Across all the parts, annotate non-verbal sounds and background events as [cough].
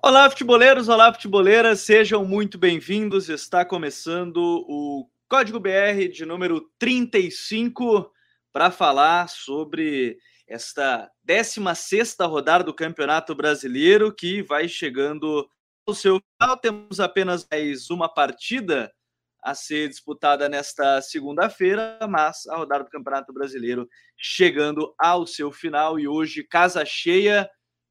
Olá, futeboleiros, olá, futeboleiras, sejam muito bem-vindos. Está começando o Código BR de número 35 para falar sobre esta 16 rodada do Campeonato Brasileiro que vai chegando ao seu final. Temos apenas mais uma partida a ser disputada nesta segunda-feira, mas a rodada do Campeonato Brasileiro chegando ao seu final e hoje casa cheia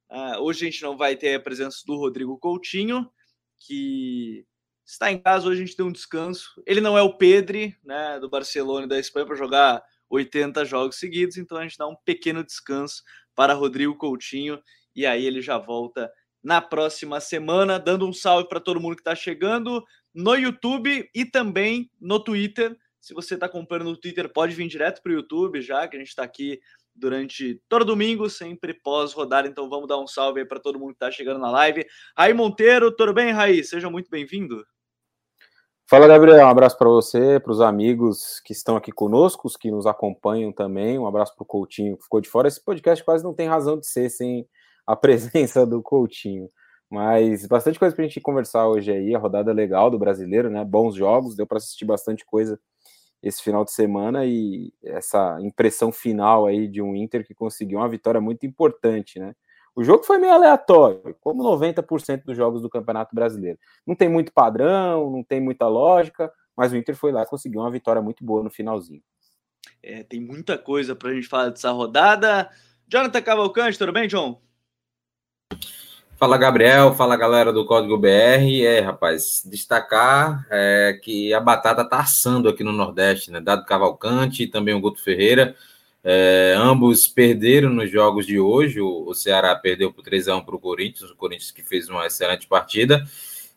Uh, hoje a gente não vai ter a presença do Rodrigo Coutinho, que está em casa. Hoje a gente tem um descanso. Ele não é o Pedri, né, do Barcelona e da Espanha, para jogar 80 jogos seguidos, então a gente dá um pequeno descanso para Rodrigo Coutinho e aí ele já volta na próxima semana, dando um salve para todo mundo que está chegando no YouTube e também no Twitter. Se você está acompanhando no Twitter, pode vir direto para o YouTube já, que a gente está aqui durante todo domingo, sempre pós-rodada. Então vamos dar um salve aí para todo mundo que está chegando na live. Raí Monteiro, tudo bem, Raí? Seja muito bem-vindo. Fala, Gabriel. Um abraço para você, para os amigos que estão aqui conosco, os que nos acompanham também. Um abraço para o Coutinho que ficou de fora. Esse podcast quase não tem razão de ser sem a [laughs] presença do Coutinho. Mas bastante coisa para a gente conversar hoje aí. A rodada legal do brasileiro, né? Bons jogos, deu para assistir bastante coisa esse final de semana e essa impressão final aí de um Inter que conseguiu uma vitória muito importante, né? O jogo foi meio aleatório, como 90% dos jogos do Campeonato Brasileiro. Não tem muito padrão, não tem muita lógica, mas o Inter foi lá e conseguiu uma vitória muito boa no finalzinho. É, tem muita coisa para a gente falar dessa rodada. Jonathan Cavalcante, tudo bem, John? Fala Gabriel, fala galera do Código BR. É, rapaz, destacar é, que a batata tá assando aqui no Nordeste, né? Dado Cavalcante e também o Guto Ferreira. É, ambos perderam nos jogos de hoje. O, Ceará perdeu por 3 a 1 para o Corinthians, o Corinthians que fez uma excelente partida.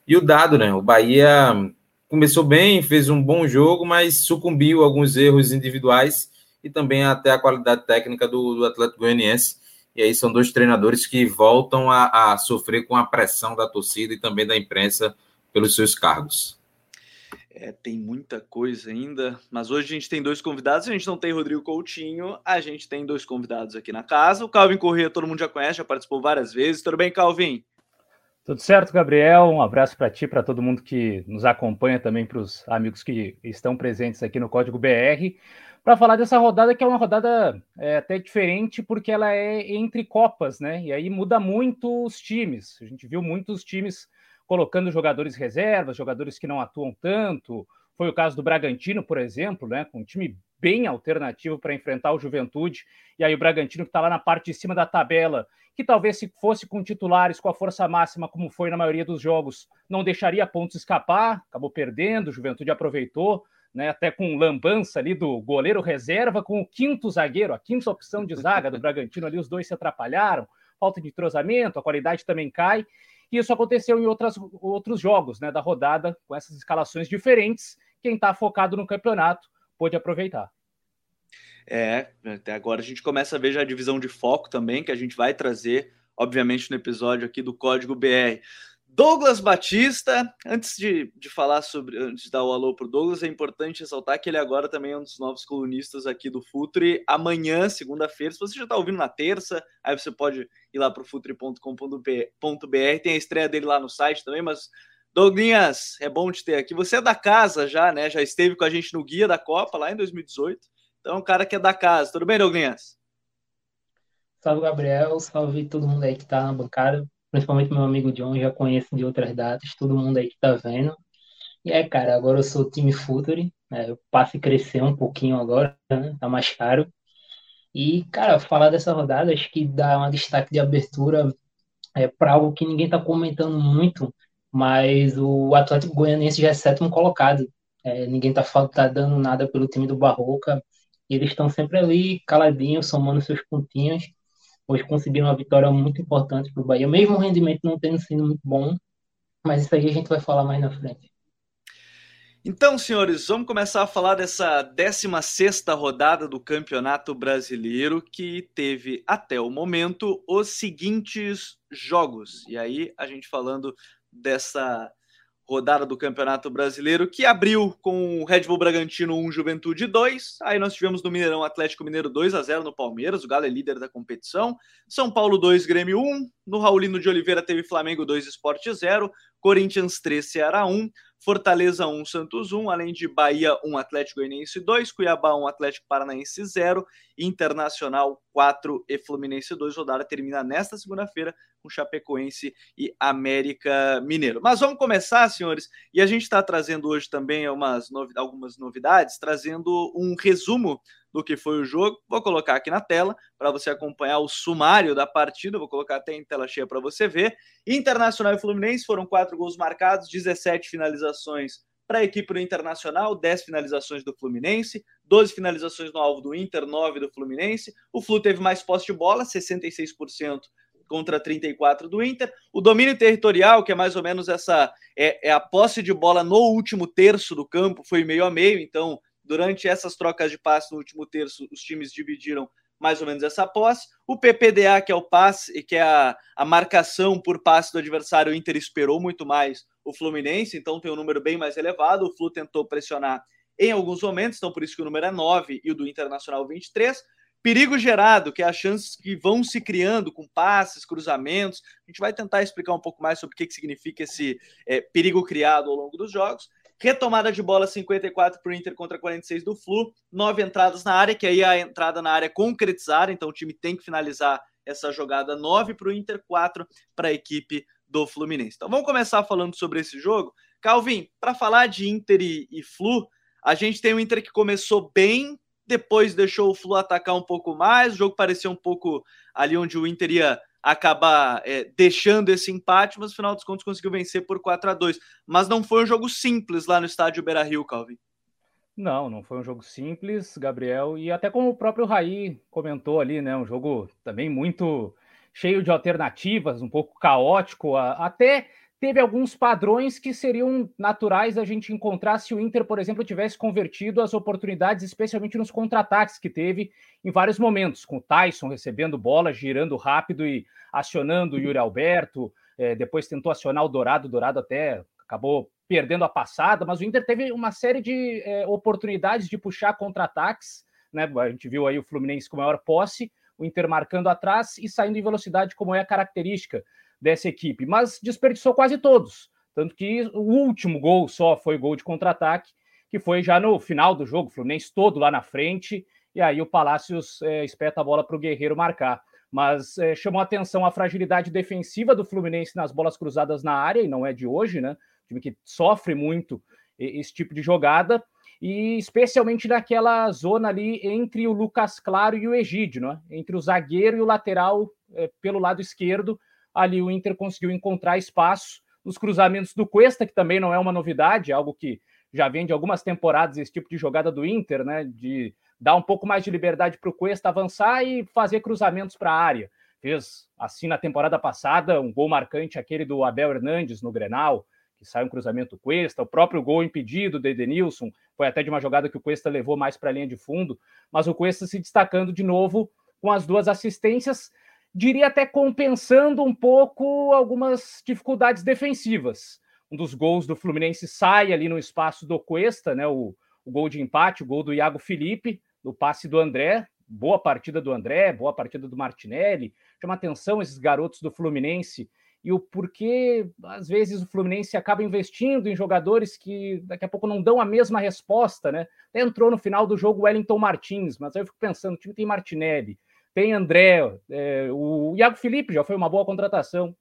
E o Dado, né? O Bahia começou bem, fez um bom jogo, mas sucumbiu a alguns erros individuais e também até a qualidade técnica do, do Atlético Goianiense e aí são dois treinadores que voltam a, a sofrer com a pressão da torcida e também da imprensa pelos seus cargos. É, tem muita coisa ainda, mas hoje a gente tem dois convidados. A gente não tem Rodrigo Coutinho, a gente tem dois convidados aqui na casa. O Calvin Corrêa, todo mundo já conhece, já participou várias vezes. Tudo bem, Calvin? Tudo certo, Gabriel. Um abraço para ti, para todo mundo que nos acompanha, também para os amigos que estão presentes aqui no Código BR para falar dessa rodada, que é uma rodada é, até diferente, porque ela é entre Copas, né? E aí muda muito os times. A gente viu muitos times colocando jogadores reservas, jogadores que não atuam tanto. Foi o caso do Bragantino, por exemplo, né? Com um time bem alternativo para enfrentar o Juventude. E aí o Bragantino, que está lá na parte de cima da tabela, que talvez se fosse com titulares, com a força máxima, como foi na maioria dos jogos, não deixaria pontos escapar, acabou perdendo, o Juventude aproveitou né, até com lambança ali do goleiro reserva com o quinto zagueiro, a quinta opção de zaga do Bragantino ali, os dois se atrapalharam, falta de entrosamento, a qualidade também cai. E isso aconteceu em outras, outros jogos né, da rodada, com essas escalações diferentes. Quem está focado no campeonato pôde aproveitar. É, até agora a gente começa a ver já a divisão de foco também, que a gente vai trazer, obviamente, no episódio aqui do Código BR. Douglas Batista, antes de, de falar sobre, antes de dar o alô para o Douglas, é importante ressaltar que ele agora também é um dos novos colunistas aqui do Futre. Amanhã, segunda-feira, se você já está ouvindo na terça, aí você pode ir lá para o futre.com.br, tem a estreia dele lá no site também, mas Douglas, é bom te ter aqui. Você é da casa já, né? Já esteve com a gente no Guia da Copa lá em 2018. Então, é um cara que é da casa. Tudo bem, Douglas? Salve, Gabriel. Salve todo mundo aí que está na bancada principalmente meu amigo John, já conheço de outras datas, todo mundo aí que tá vendo. E é, cara, agora eu sou time Futuri, né? Eu passo a crescer um pouquinho agora, né? Tá mais caro. E, cara, falar dessa rodada, acho que dá um destaque de abertura é, para algo que ninguém tá comentando muito, mas o Atlético Goianiense já é sétimo colocado. É, ninguém tá, tá dando nada pelo time do Barroca. E eles estão sempre ali, caladinhos, somando seus pontinhos hoje conseguiram uma vitória muito importante para o Bahia, mesmo o rendimento não tendo sido muito bom, mas isso aí a gente vai falar mais na frente. Então, senhores, vamos começar a falar dessa 16 rodada do Campeonato Brasileiro, que teve até o momento os seguintes jogos. E aí, a gente falando dessa rodada do Campeonato Brasileiro, que abriu com o Red Bull Bragantino 1, Juventude 2. Aí nós tivemos no Mineirão Atlético Mineiro 2 a 0 no Palmeiras, o Galo é líder da competição. São Paulo 2, Grêmio 1, No Raulino de Oliveira teve Flamengo 2, Esporte 0, Corinthians 3, Ceará 1, Fortaleza 1, Santos 1, além de Bahia 1, Atlético Goianiense 2, Cuiabá 1, Atlético Paranaense 0, Internacional 4 e Fluminense 2. Rodada termina nesta segunda-feira com Chapecoense e América Mineiro. Mas vamos começar, senhores, e a gente está trazendo hoje também umas novi algumas novidades, trazendo um resumo do que foi o jogo. Vou colocar aqui na tela para você acompanhar o sumário da partida. Vou colocar até em tela cheia para você ver. Internacional e Fluminense foram quatro gols marcados, 17 finalizações para a equipe do Internacional, 10 finalizações do Fluminense, 12 finalizações no alvo do Inter, 9 do Fluminense. O Flu teve mais posse de bola, 66% contra 34 do Inter. O domínio territorial, que é mais ou menos essa é, é, a posse de bola no último terço do campo, foi meio a meio. Então, durante essas trocas de passe no último terço, os times dividiram mais ou menos essa posse. O PPDA, que é o passe, que é a, a marcação por passe do adversário, o Inter esperou muito mais o Fluminense, então tem um número bem mais elevado. O Flu tentou pressionar em alguns momentos, então por isso que o número é 9 e o do Internacional 23. Perigo gerado, que é as chances que vão se criando com passes, cruzamentos. A gente vai tentar explicar um pouco mais sobre o que, que significa esse é, perigo criado ao longo dos jogos. Retomada de bola 54 para o Inter contra 46 do Flu. Nove entradas na área, que aí a entrada na área concretizada, então o time tem que finalizar essa jogada. Nove para o Inter, quatro para a equipe do Fluminense. Então vamos começar falando sobre esse jogo. Calvin, para falar de Inter e, e Flu, a gente tem o Inter que começou bem, depois deixou o Flu atacar um pouco mais, o jogo parecia um pouco ali onde o Inter ia acabar é, deixando esse empate, mas no final dos contos conseguiu vencer por 4 a 2 Mas não foi um jogo simples lá no estádio Beira Rio, Calvin. Não, não foi um jogo simples, Gabriel, e até como o próprio Raí comentou ali, né? Um jogo também muito cheio de alternativas, um pouco caótico, até teve alguns padrões que seriam naturais a gente encontrar se o Inter, por exemplo, tivesse convertido as oportunidades, especialmente nos contra-ataques que teve em vários momentos, com o Tyson recebendo bola, girando rápido e acionando o Yuri Alberto, é, depois tentou acionar o Dourado, o Dourado até acabou perdendo a passada, mas o Inter teve uma série de é, oportunidades de puxar contra-ataques, né? A gente viu aí o Fluminense com maior posse, o Inter marcando atrás e saindo em velocidade, como é a característica dessa equipe, mas desperdiçou quase todos. Tanto que o último gol só foi gol de contra-ataque, que foi já no final do jogo, o Fluminense todo lá na frente, e aí o Palácios é, espeta a bola para o Guerreiro marcar. Mas é, chamou atenção a fragilidade defensiva do Fluminense nas bolas cruzadas na área, e não é de hoje, né? O time que sofre muito esse tipo de jogada e especialmente naquela zona ali entre o Lucas Claro e o Egídio, né? entre o zagueiro e o lateral é, pelo lado esquerdo. Ali o Inter conseguiu encontrar espaço nos cruzamentos do Cuesta, que também não é uma novidade, algo que já vem de algumas temporadas esse tipo de jogada do Inter, né? De dar um pouco mais de liberdade para o Cuesta avançar e fazer cruzamentos para a área. Fez assim na temporada passada um gol marcante, aquele do Abel Hernandes no Grenal que sai um cruzamento Cuesta, o próprio gol impedido do Edenilson, foi até de uma jogada que o Cuesta levou mais para a linha de fundo, mas o Cuesta se destacando de novo com as duas assistências, diria até compensando um pouco algumas dificuldades defensivas. Um dos gols do Fluminense sai ali no espaço do Cuesta, né? O, o gol de empate, o gol do Iago Felipe, do passe do André, boa partida do André, boa partida do Martinelli. Chama atenção esses garotos do Fluminense e o porquê, às vezes, o Fluminense acaba investindo em jogadores que daqui a pouco não dão a mesma resposta, né? Até entrou no final do jogo o Wellington Martins, mas aí eu fico pensando: o time tem Martinelli, tem André, é, o Iago Felipe já foi uma boa contratação.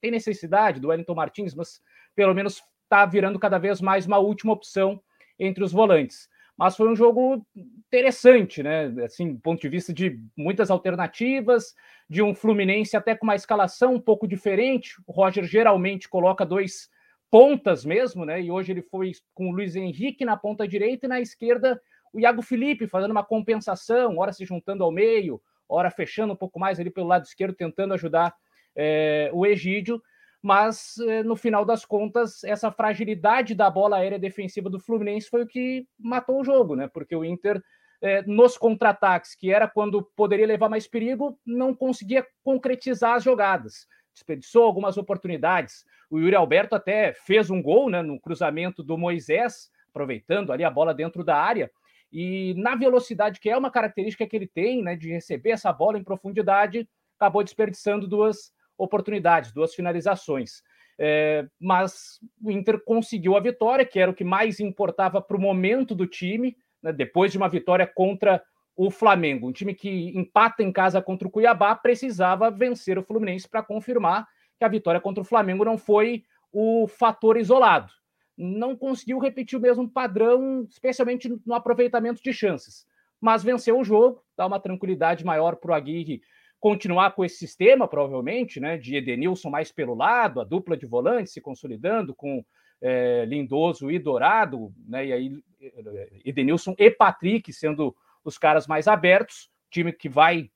Tem necessidade do Wellington Martins, mas pelo menos está virando cada vez mais uma última opção entre os volantes mas foi um jogo interessante, né? Assim, do ponto de vista de muitas alternativas, de um Fluminense até com uma escalação um pouco diferente. O Roger geralmente coloca dois pontas mesmo, né? E hoje ele foi com o Luiz Henrique na ponta direita e na esquerda o Iago Felipe fazendo uma compensação, ora se juntando ao meio, ora fechando um pouco mais ali pelo lado esquerdo, tentando ajudar é, o Egídio mas eh, no final das contas, essa fragilidade da bola aérea defensiva do Fluminense foi o que matou o jogo, né? Porque o Inter, eh, nos contra-ataques, que era quando poderia levar mais perigo, não conseguia concretizar as jogadas. Desperdiçou algumas oportunidades. O Yuri Alberto até fez um gol né, no cruzamento do Moisés, aproveitando ali a bola dentro da área. E na velocidade, que é uma característica que ele tem, né, de receber essa bola em profundidade, acabou desperdiçando duas oportunidades, duas finalizações. É, mas o Inter conseguiu a vitória, que era o que mais importava para o momento do time, né, depois de uma vitória contra o Flamengo. Um time que empata em casa contra o Cuiabá precisava vencer o Fluminense para confirmar que a vitória contra o Flamengo não foi o fator isolado. Não conseguiu repetir o mesmo padrão, especialmente no aproveitamento de chances. Mas venceu o jogo, dá uma tranquilidade maior para o Aguirre continuar com esse sistema, provavelmente, né, de Edenilson mais pelo lado, a dupla de volantes se consolidando com é, Lindoso e Dourado, né, e aí eh, Edenilson e Patrick sendo os caras mais abertos, time que vai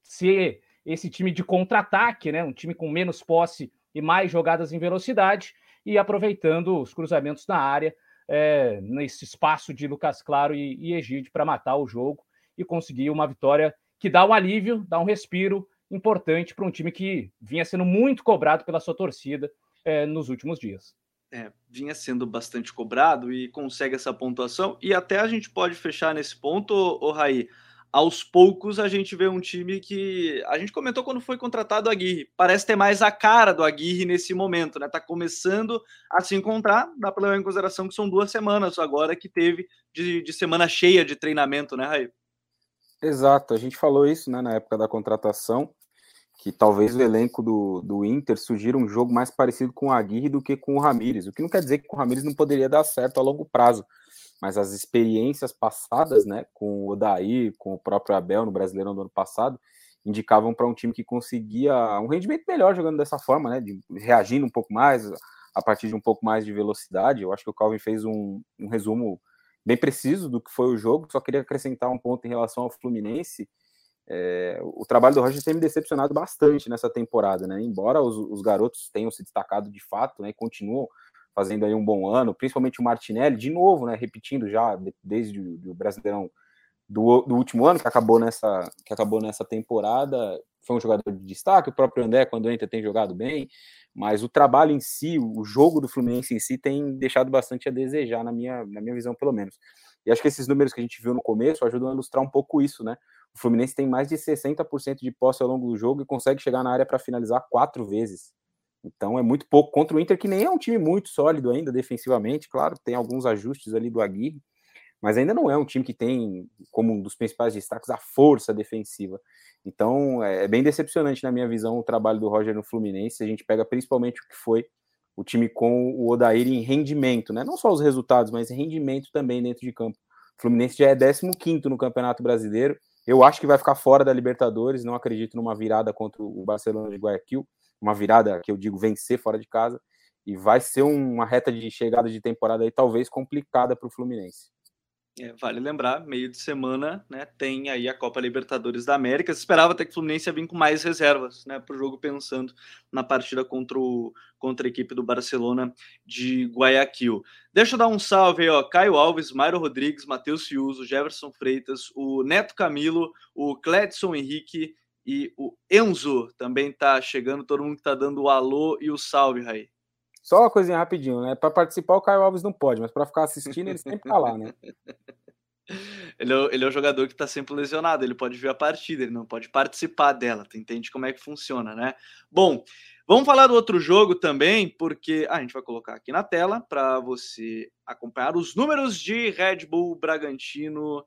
ser esse time de contra-ataque, né, um time com menos posse e mais jogadas em velocidade, e aproveitando os cruzamentos na área, é, nesse espaço de Lucas Claro e, e Egide para matar o jogo e conseguir uma vitória que dá um alívio, dá um respiro importante para um time que vinha sendo muito cobrado pela sua torcida é, nos últimos dias. É, vinha sendo bastante cobrado e consegue essa pontuação. E até a gente pode fechar nesse ponto, o Raí. Aos poucos a gente vê um time que a gente comentou quando foi contratado o Aguirre. Parece ter mais a cara do Aguirre nesse momento, né? Tá começando a se encontrar. Dá para levar em consideração que são duas semanas agora que teve de, de semana cheia de treinamento, né, Raí? Exato, a gente falou isso né, na época da contratação, que talvez o elenco do, do Inter sugira um jogo mais parecido com o Aguirre do que com o Ramires, o que não quer dizer que o Ramires não poderia dar certo a longo prazo, mas as experiências passadas, né, com o Odair, com o próprio Abel no Brasileirão do ano passado, indicavam para um time que conseguia um rendimento melhor jogando dessa forma, né, de, reagindo um pouco mais, a partir de um pouco mais de velocidade. Eu acho que o Calvin fez um, um resumo bem preciso do que foi o jogo. Só queria acrescentar um ponto em relação ao Fluminense. É, o trabalho do Roger tem me decepcionado bastante nessa temporada, né? Embora os, os garotos tenham se destacado de fato, né? continuam fazendo aí um bom ano, principalmente o Martinelli, de novo, né? Repetindo já desde o Brasileirão do, do, último ano que acabou nessa que acabou nessa temporada, foi um jogador de destaque. O próprio André, quando entra, tem jogado bem mas o trabalho em si, o jogo do Fluminense em si tem deixado bastante a desejar, na minha, na minha visão, pelo menos. E acho que esses números que a gente viu no começo ajudam a ilustrar um pouco isso, né? O Fluminense tem mais de 60% de posse ao longo do jogo e consegue chegar na área para finalizar quatro vezes. Então é muito pouco contra o Inter, que nem é um time muito sólido ainda defensivamente, claro, tem alguns ajustes ali do Aguirre, mas ainda não é um time que tem como um dos principais destaques a força defensiva. Então é, é bem decepcionante na minha visão o trabalho do Roger no Fluminense. A gente pega principalmente o que foi o time com o Odair em rendimento, né? Não só os resultados, mas rendimento também dentro de campo. O Fluminense já é 15 no Campeonato Brasileiro. Eu acho que vai ficar fora da Libertadores. Não acredito numa virada contra o Barcelona de Guayaquil. Uma virada que eu digo vencer fora de casa. E vai ser uma reta de chegada de temporada aí, talvez complicada para o Fluminense. É, vale lembrar, meio de semana, né, tem aí a Copa Libertadores da América. Se esperava até que o Fluminense ia vir com mais reservas, né, para o jogo pensando na partida contra, o, contra a equipe do Barcelona de Guayaquil. Deixa eu dar um salve aí, ó, Caio Alves, Mairo Rodrigues, Matheus Fiuso, Jefferson Freitas, o Neto Camilo, o Cledson Henrique e o Enzo também tá chegando, todo mundo que tá dando o alô e o salve, Raí. Só uma coisinha rapidinho, né? Para participar, o Caio Alves não pode, mas para ficar assistindo, ele sempre tá lá, né? [laughs] Ele é, ele é o jogador que está sempre lesionado, ele pode ver a partida, ele não pode participar dela, tu entende como é que funciona, né? Bom, vamos falar do outro jogo também, porque ah, a gente vai colocar aqui na tela para você acompanhar os números de Red Bull, Bragantino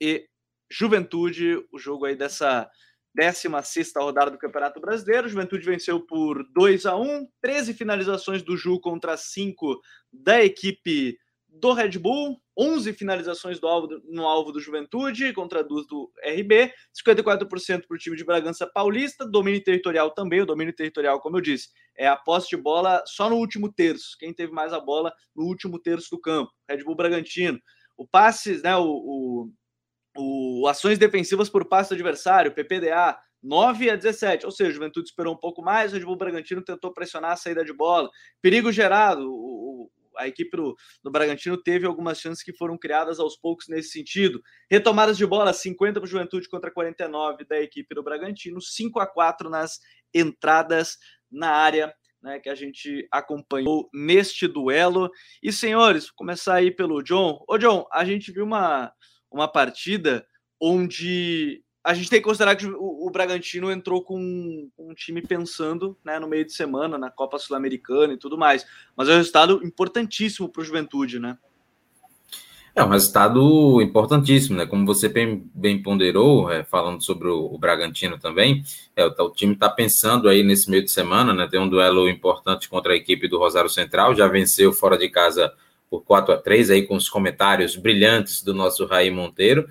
e Juventude, o jogo aí dessa 16 rodada do Campeonato Brasileiro. Juventude venceu por 2 a 1 13 finalizações do Ju contra 5 da equipe do Red Bull, 11 finalizações alvo, no alvo do Juventude contra duas do RB, 54% para o time de Bragança Paulista, domínio territorial também, o domínio territorial, como eu disse, é a posse de bola só no último terço, quem teve mais a bola no último terço do campo, Red Bull Bragantino. O passe, né, o, o o ações defensivas por passe do adversário, PPDA, 9 a 17. Ou seja, o Juventude esperou um pouco mais, o Red Bull Bragantino tentou pressionar a saída de bola. Perigo gerado, o, a equipe do, do, Bragantino teve algumas chances que foram criadas aos poucos nesse sentido. Retomadas de bola, 50 para o Juventude contra 49 da equipe do Bragantino, 5 a 4 nas entradas na área. Né, que a gente acompanhou neste duelo. E, senhores, começar aí pelo John. Ô, John, a gente viu uma, uma partida onde a gente tem que considerar que o, o Bragantino entrou com um, um, time pensando né, no meio de semana, na Copa Sul-Americana e tudo mais. Mas é um resultado importantíssimo para o Juventude, né? É um resultado importantíssimo, né? Como você bem, bem ponderou, é, falando sobre o, o, Bragantino também, é, o, o time está pensando aí nesse meio de semana, né? Tem um duelo importante contra a equipe do Rosário Central, já venceu fora de casa por 4 a 3 aí com os comentários brilhantes do nosso Raí Monteiro.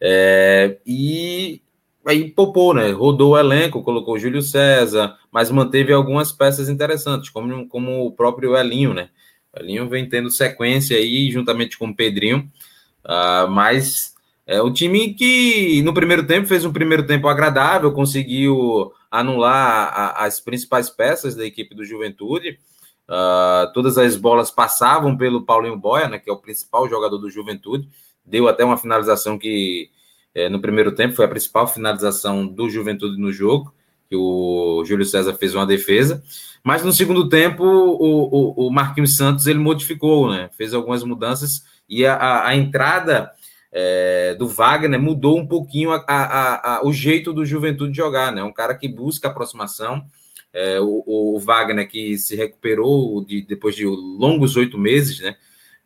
É, e aí popou, né? Rodou o elenco, colocou Júlio César, mas manteve algumas peças interessantes, como, como o próprio Elinho, né? O Elinho vem tendo sequência aí, juntamente com o Pedrinho, uh, mas é o time que no primeiro tempo fez um primeiro tempo agradável, conseguiu anular a, as principais peças da equipe do Juventude. Uh, todas as bolas passavam pelo Paulinho Boia, né, que é o principal jogador do Juventude deu até uma finalização que é, no primeiro tempo foi a principal finalização do Juventude no jogo, que o Júlio César fez uma defesa. Mas no segundo tempo, o, o, o Marquinhos Santos ele modificou, né? Fez algumas mudanças e a, a, a entrada é, do Wagner mudou um pouquinho a, o jeito do Juventude jogar, né? Um cara que busca aproximação. É, o, o, Wagner que se recuperou de, depois de longos oito meses, né?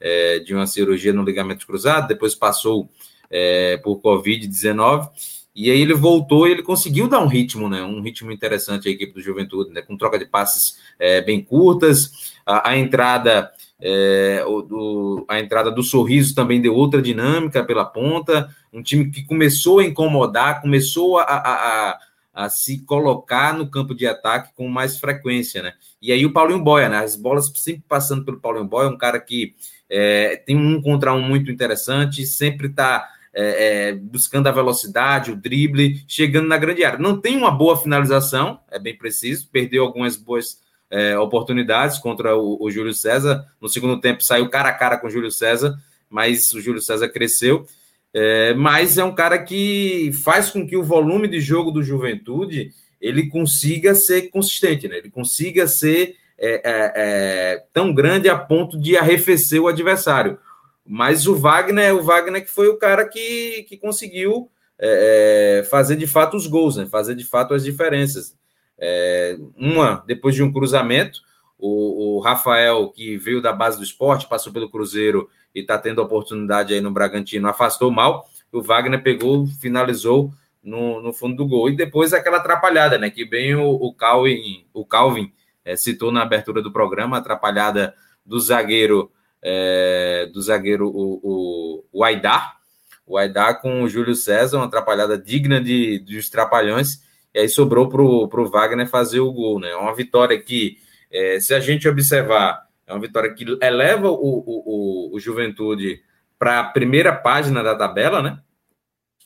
é, de uma cirurgia no ligamento cruzado, depois passou é, por Covid-19, e aí ele voltou e ele conseguiu dar um ritmo, né? Um ritmo interessante à equipe do Juventude, né? Com troca de passes é, bem curtas, a, a entrada. É, o, do, a entrada do sorriso também deu outra dinâmica pela ponta. Um time que começou a incomodar, começou a, a, a, a, se colocar no campo de ataque com mais frequência, né? E aí o Paulinho Boia, né? As bolas sempre passando pelo Paulinho Boia, um cara que é, tem um contra um muito interessante, sempre está é, é, buscando a velocidade, o drible, chegando na grande área. Não tem uma boa finalização, é bem preciso, perdeu algumas boas é, oportunidades contra o, o, Júlio César. No segundo tempo saiu cara a cara com o Júlio César, mas o Júlio César cresceu. É, mas é um cara que faz com que o volume de jogo do Juventude ele consiga ser consistente, né? ele consiga ser é, é, é, tão grande a ponto de arrefecer o adversário. Mas o Wagner, o Wagner que foi o cara que, que conseguiu é, é fazer de fato os gols, né? fazer de fato as diferenças. Uma, depois de um cruzamento, o, o, Rafael, que veio da base do esporte, passou pelo Cruzeiro e está tendo oportunidade aí no Bragantino, afastou mal. O Wagner pegou, finalizou no, no fundo do gol. E depois aquela atrapalhada, né? Que bem o, o Calvin, o Calvin é, citou na abertura do programa, atrapalhada do zagueiro é, do zagueiro o, o, o Aidar, o Aidar com o Júlio César, uma atrapalhada digna de, dos trapalhões, e aí sobrou para o Wagner fazer o gol, né? Uma vitória que, é, se a gente observar, é uma vitória que eleva o, o, o Juventude para a primeira página da tabela, né?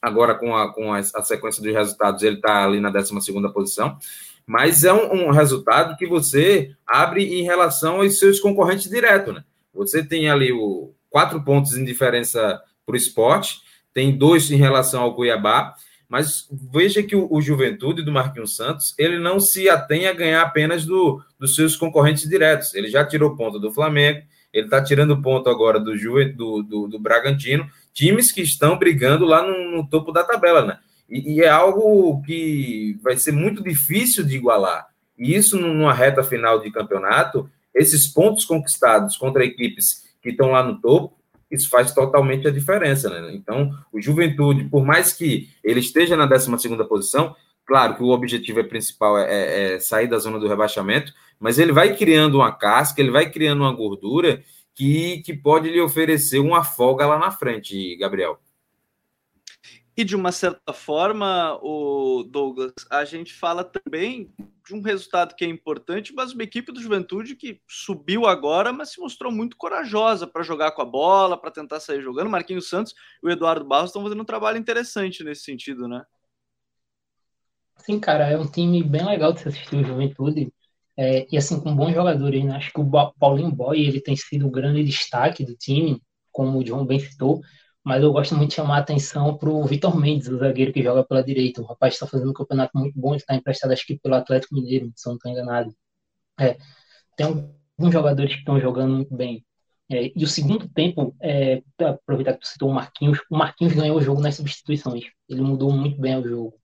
Agora, com a, com a, a sequência dos resultados, ele está ali na 12 posição mas é um, um, resultado que você abre em relação aos seus concorrentes diretos, né? Você tem ali o quatro pontos em diferença para o esporte, tem dois em relação ao Cuiabá, mas veja que o, o, Juventude do Marquinhos Santos ele não se atém a ganhar apenas do, dos seus concorrentes diretos. Ele já tirou ponto do Flamengo, ele está tirando ponto agora do, do, do, do Bragantino, times que estão brigando lá no, no topo da tabela, né? E, e, é algo que vai ser muito difícil de igualar. E isso, numa reta final de campeonato, esses pontos conquistados contra equipes que estão lá no topo, isso faz totalmente a diferença. Né? Então, o Juventude, por mais que ele esteja na 12 posição, claro que o objetivo é principal é, é, é sair da zona do rebaixamento, mas ele vai criando uma casca, ele vai criando uma gordura que, que pode lhe oferecer uma folga lá na frente, Gabriel. E de uma certa forma, o Douglas, a gente fala também de um resultado que é importante, mas uma equipe do Juventude que subiu agora, mas se mostrou muito corajosa para jogar com a bola, para tentar sair jogando. Marquinhos Santos e o Eduardo Barros estão fazendo um trabalho interessante nesse sentido, né? Sim, cara, é um time bem legal de se assistir o Juventude. É, e assim, com bons jogadores, né? Acho que o Paulinho Boy ele tem sido o grande destaque do time, como o João bem citou mas eu gosto muito de chamar a atenção para o Vitor Mendes, o zagueiro que joga pela direita. O rapaz está fazendo um campeonato muito bom, está emprestado acho que pelo Atlético Mineiro, se não estou enganado. É, tem alguns jogadores que estão jogando muito bem. É, e o segundo tempo, é, aproveitar que tu citou o Marquinhos, o Marquinhos ganhou o jogo nas substituições. Ele mudou muito bem o jogo.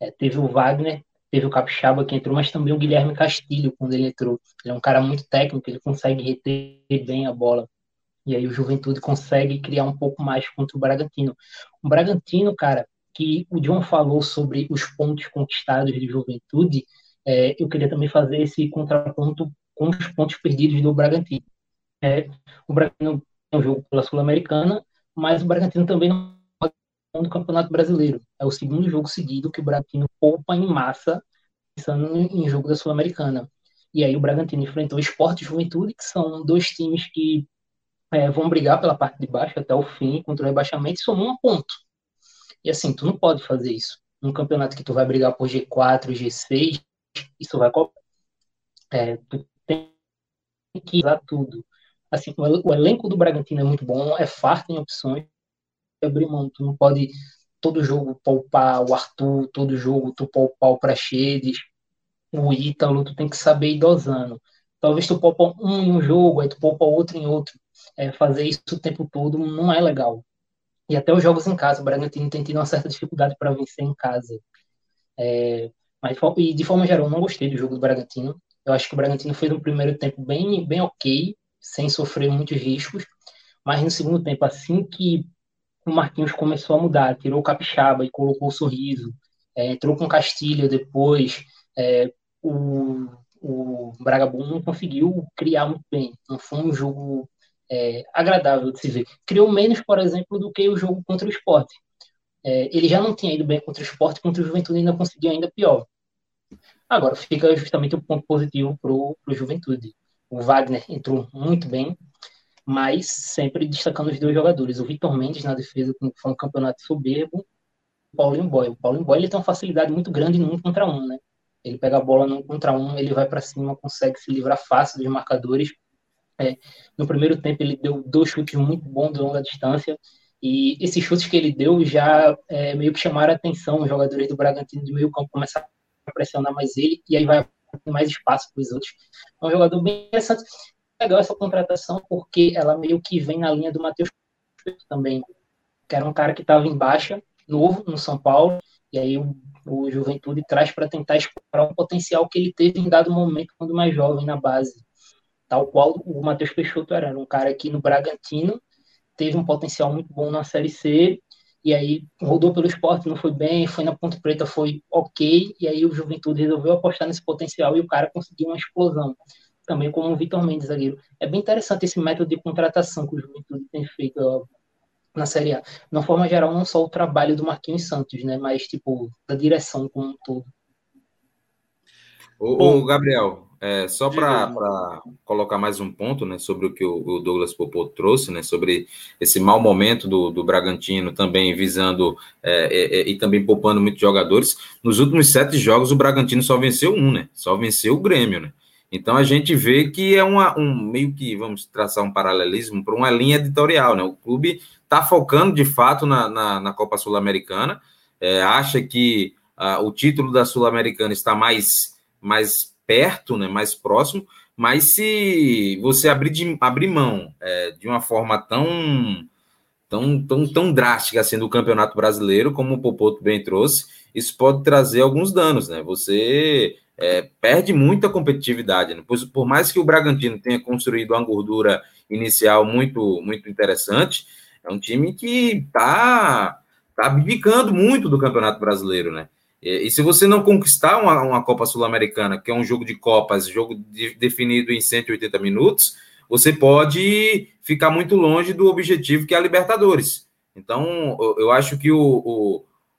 É, teve o Wagner, teve o Capixaba que entrou, mas também o Guilherme Castilho quando ele entrou. Ele é um cara muito técnico, ele consegue reter bem a bola. E aí o Juventude consegue criar um pouco mais contra o Bragantino. O Bragantino, cara, que o John falou sobre os pontos conquistados de Juventude, é, eu queria também fazer esse contraponto com os pontos perdidos do Bragantino. É, o Bragantino é um jogo pela Sul-Americana, mas o Bragantino também não do Campeonato Brasileiro. É o segundo jogo seguido que o Bragantino poupa em massa, pensando em jogo da Sul-Americana. E aí o Bragantino enfrentou o Esporte e Juventude, que são dois times que é, vão brigar pela parte de baixo até o fim contra o rebaixamento e somam um ponto. E assim, tu não pode fazer isso. Num campeonato que tu vai brigar por G4, G6, isso vai é, tu tem que usar tudo. Assim, o, o elenco do Bragantino é muito bom, é farto em opções. Abrir mão, tu não pode todo jogo poupar o Arthur, todo jogo tu poupar o Praxedes, o Ítalo, tu tem que saber ir dosando. Talvez tu poupa um em um jogo, aí tu poupa outro em outro. É, fazer isso o tempo todo não é legal. E até os jogos em casa, o Bragantino tem tido uma certa dificuldade para vencer em casa. É, mas, e de forma geral, não gostei do jogo do Bragantino. Eu acho que o Bragantino fez um primeiro tempo bem, bem ok, sem sofrer muitos riscos. Mas no segundo tempo, assim que o Marquinhos começou a mudar, tirou o Capixaba e colocou o Sorriso, é, entrou com Castilho depois, é, o, o Bragabun não conseguiu criar muito bem. Não foi um jogo é, agradável de se ver. Criou menos, por exemplo, do que o jogo contra o esporte. É, ele já não tinha ido bem contra o esporte, contra o Juventude ainda conseguiu ainda pior. Agora, fica justamente o ponto positivo para o Juventude. O Wagner entrou muito bem, mas sempre destacando os dois jogadores. O Vitor Mendes na defesa, que foi um campeonato soberbo, o Paulinho Boy. O Paulinho Boy ele tem uma facilidade muito grande no um contra um, né? Ele pega a bola no um contra um, ele vai para cima, consegue se livrar fácil dos marcadores é, no primeiro tempo ele deu dois chutes muito bons de longa distância e esses chutes que ele deu já é, meio que chamaram a atenção os jogadores do Bragantino de meio campo começaram a pressionar mais ele e aí vai mais espaço para os outros. É um jogador bem interessante. Legal essa contratação porque ela meio que vem na linha do Matheus também, que era um cara que estava em baixa, novo no São Paulo, e aí o, o Juventude traz para tentar explorar um potencial que ele teve em dado momento quando mais jovem na base tal qual o Matheus Peixoto era, um cara que no Bragantino teve um potencial muito bom na Série C, e aí rodou pelo esporte, não foi bem, foi na Ponte Preta, foi ok, e aí o Juventude resolveu apostar nesse potencial e o cara conseguiu uma explosão. Também como o Vitor Mendes, zagueiro. É bem interessante esse método de contratação que o Juventude tem feito ó, na Série A. Na forma geral, não só o trabalho do Marquinhos Santos, né, mas tipo, da direção como um todo. O, Gabriel, é, só para colocar mais um ponto né, sobre o que o, o, Douglas Popô trouxe, né, sobre esse mau momento do, do Bragantino, também visando é, é, é, e também poupando muitos jogadores. Nos últimos sete jogos, o Bragantino só venceu um, né? Só venceu o Grêmio, né? Então a gente vê que é uma, um meio que vamos traçar um paralelismo para uma linha editorial, né? O clube está focando de fato na, na, na Copa Sul-Americana, é, acha que uh, o título da Sul-Americana está mais, mais perto, né, mais próximo, mas se você abrir, de, abrir mão é, de uma forma tão, tão, tão, tão drástica assim do Campeonato Brasileiro, como o Popoto bem trouxe, isso pode trazer alguns danos, né? Você é, perde muita competitividade. Né? Por, por, mais que o Bragantino tenha construído uma gordura inicial muito, muito interessante, é um time que está tá abdicando muito do Campeonato Brasileiro, né? E, se você não conquistar uma, uma Copa Sul-Americana, que é um jogo de Copas, jogo de, definido em 180 minutos, você pode ficar muito longe do objetivo que é a Libertadores. Então, eu, eu acho que o,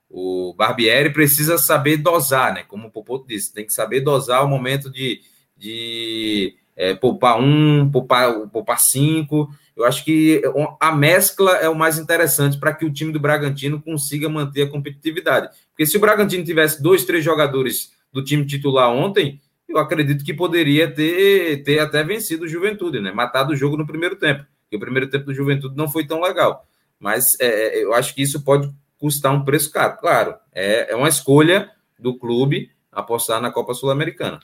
o, o, Barbieri precisa saber dosar, né? Como o Popoto disse, tem que saber dosar o momento de, de é, poupar um, poupar, poupar cinco. Eu acho que a mescla é o mais interessante para que o time do Bragantino consiga manter a competitividade. Porque se o Bragantino tivesse dois, três jogadores do time titular ontem, eu acredito que poderia ter, ter até vencido o Juventude, né? Matado o jogo no primeiro tempo. Porque o primeiro tempo do Juventude não foi tão legal. Mas é, é, eu acho que isso pode custar um preço caro. Claro, é, é uma escolha do clube apostar na Copa Sul-Americana.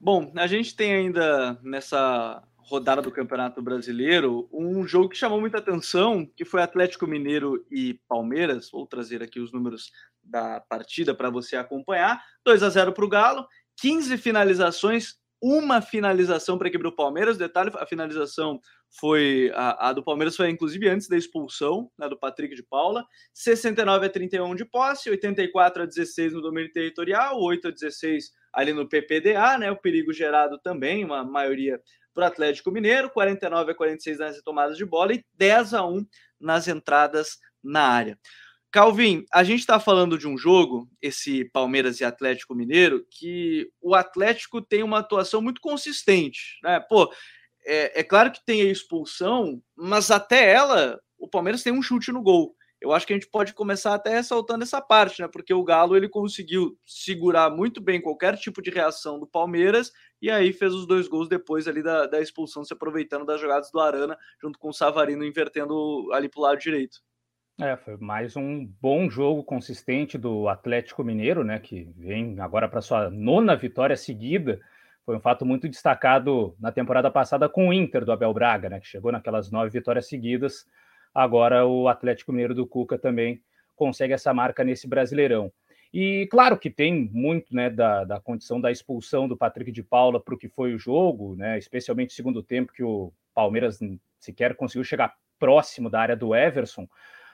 Bom, a gente tem ainda nessa rodada do Campeonato Brasileiro, um jogo que chamou muita atenção, que foi Atlético Mineiro e Palmeiras. Vou trazer aqui os números da partida para você acompanhar. 2 a 0 para o Galo, 15 finalizações, uma finalização para equipe do Palmeiras. Detalhe, a finalização foi a, a, do Palmeiras foi inclusive antes da expulsão né, do Patrick de Paula. 69 a 31 de posse, 84 a 16 no domínio territorial, 8 a 16 ali no PPDA, né? O perigo gerado também, uma maioria para o Atlético Mineiro, 49 a 46 nas retomadas de bola e 10 a 1 nas entradas na área. Calvin, a gente está falando de um jogo, esse Palmeiras e Atlético Mineiro, que o Atlético tem uma atuação muito consistente, né? Pô, é, é claro que tem a expulsão, mas até ela, o Palmeiras tem um chute no gol. Eu acho que a gente pode começar até ressaltando essa parte, né? Porque o Galo ele conseguiu segurar muito bem qualquer tipo de reação do Palmeiras e aí fez os dois gols depois ali da, da expulsão, se aproveitando das jogadas do Arana, junto com o Savarino invertendo ali para o lado direito. É, foi mais um bom jogo consistente do Atlético Mineiro, né? Que vem agora para sua nona vitória seguida. Foi um fato muito destacado na temporada passada com o Inter do Abel Braga, né? Que chegou naquelas nove vitórias seguidas. Agora o Atlético Mineiro do Cuca também consegue essa marca nesse Brasileirão. E claro que tem muito né, da, da condição da expulsão do Patrick de Paula para o que foi o jogo, né, especialmente no segundo tempo, que o Palmeiras sequer conseguiu chegar próximo da área do Everson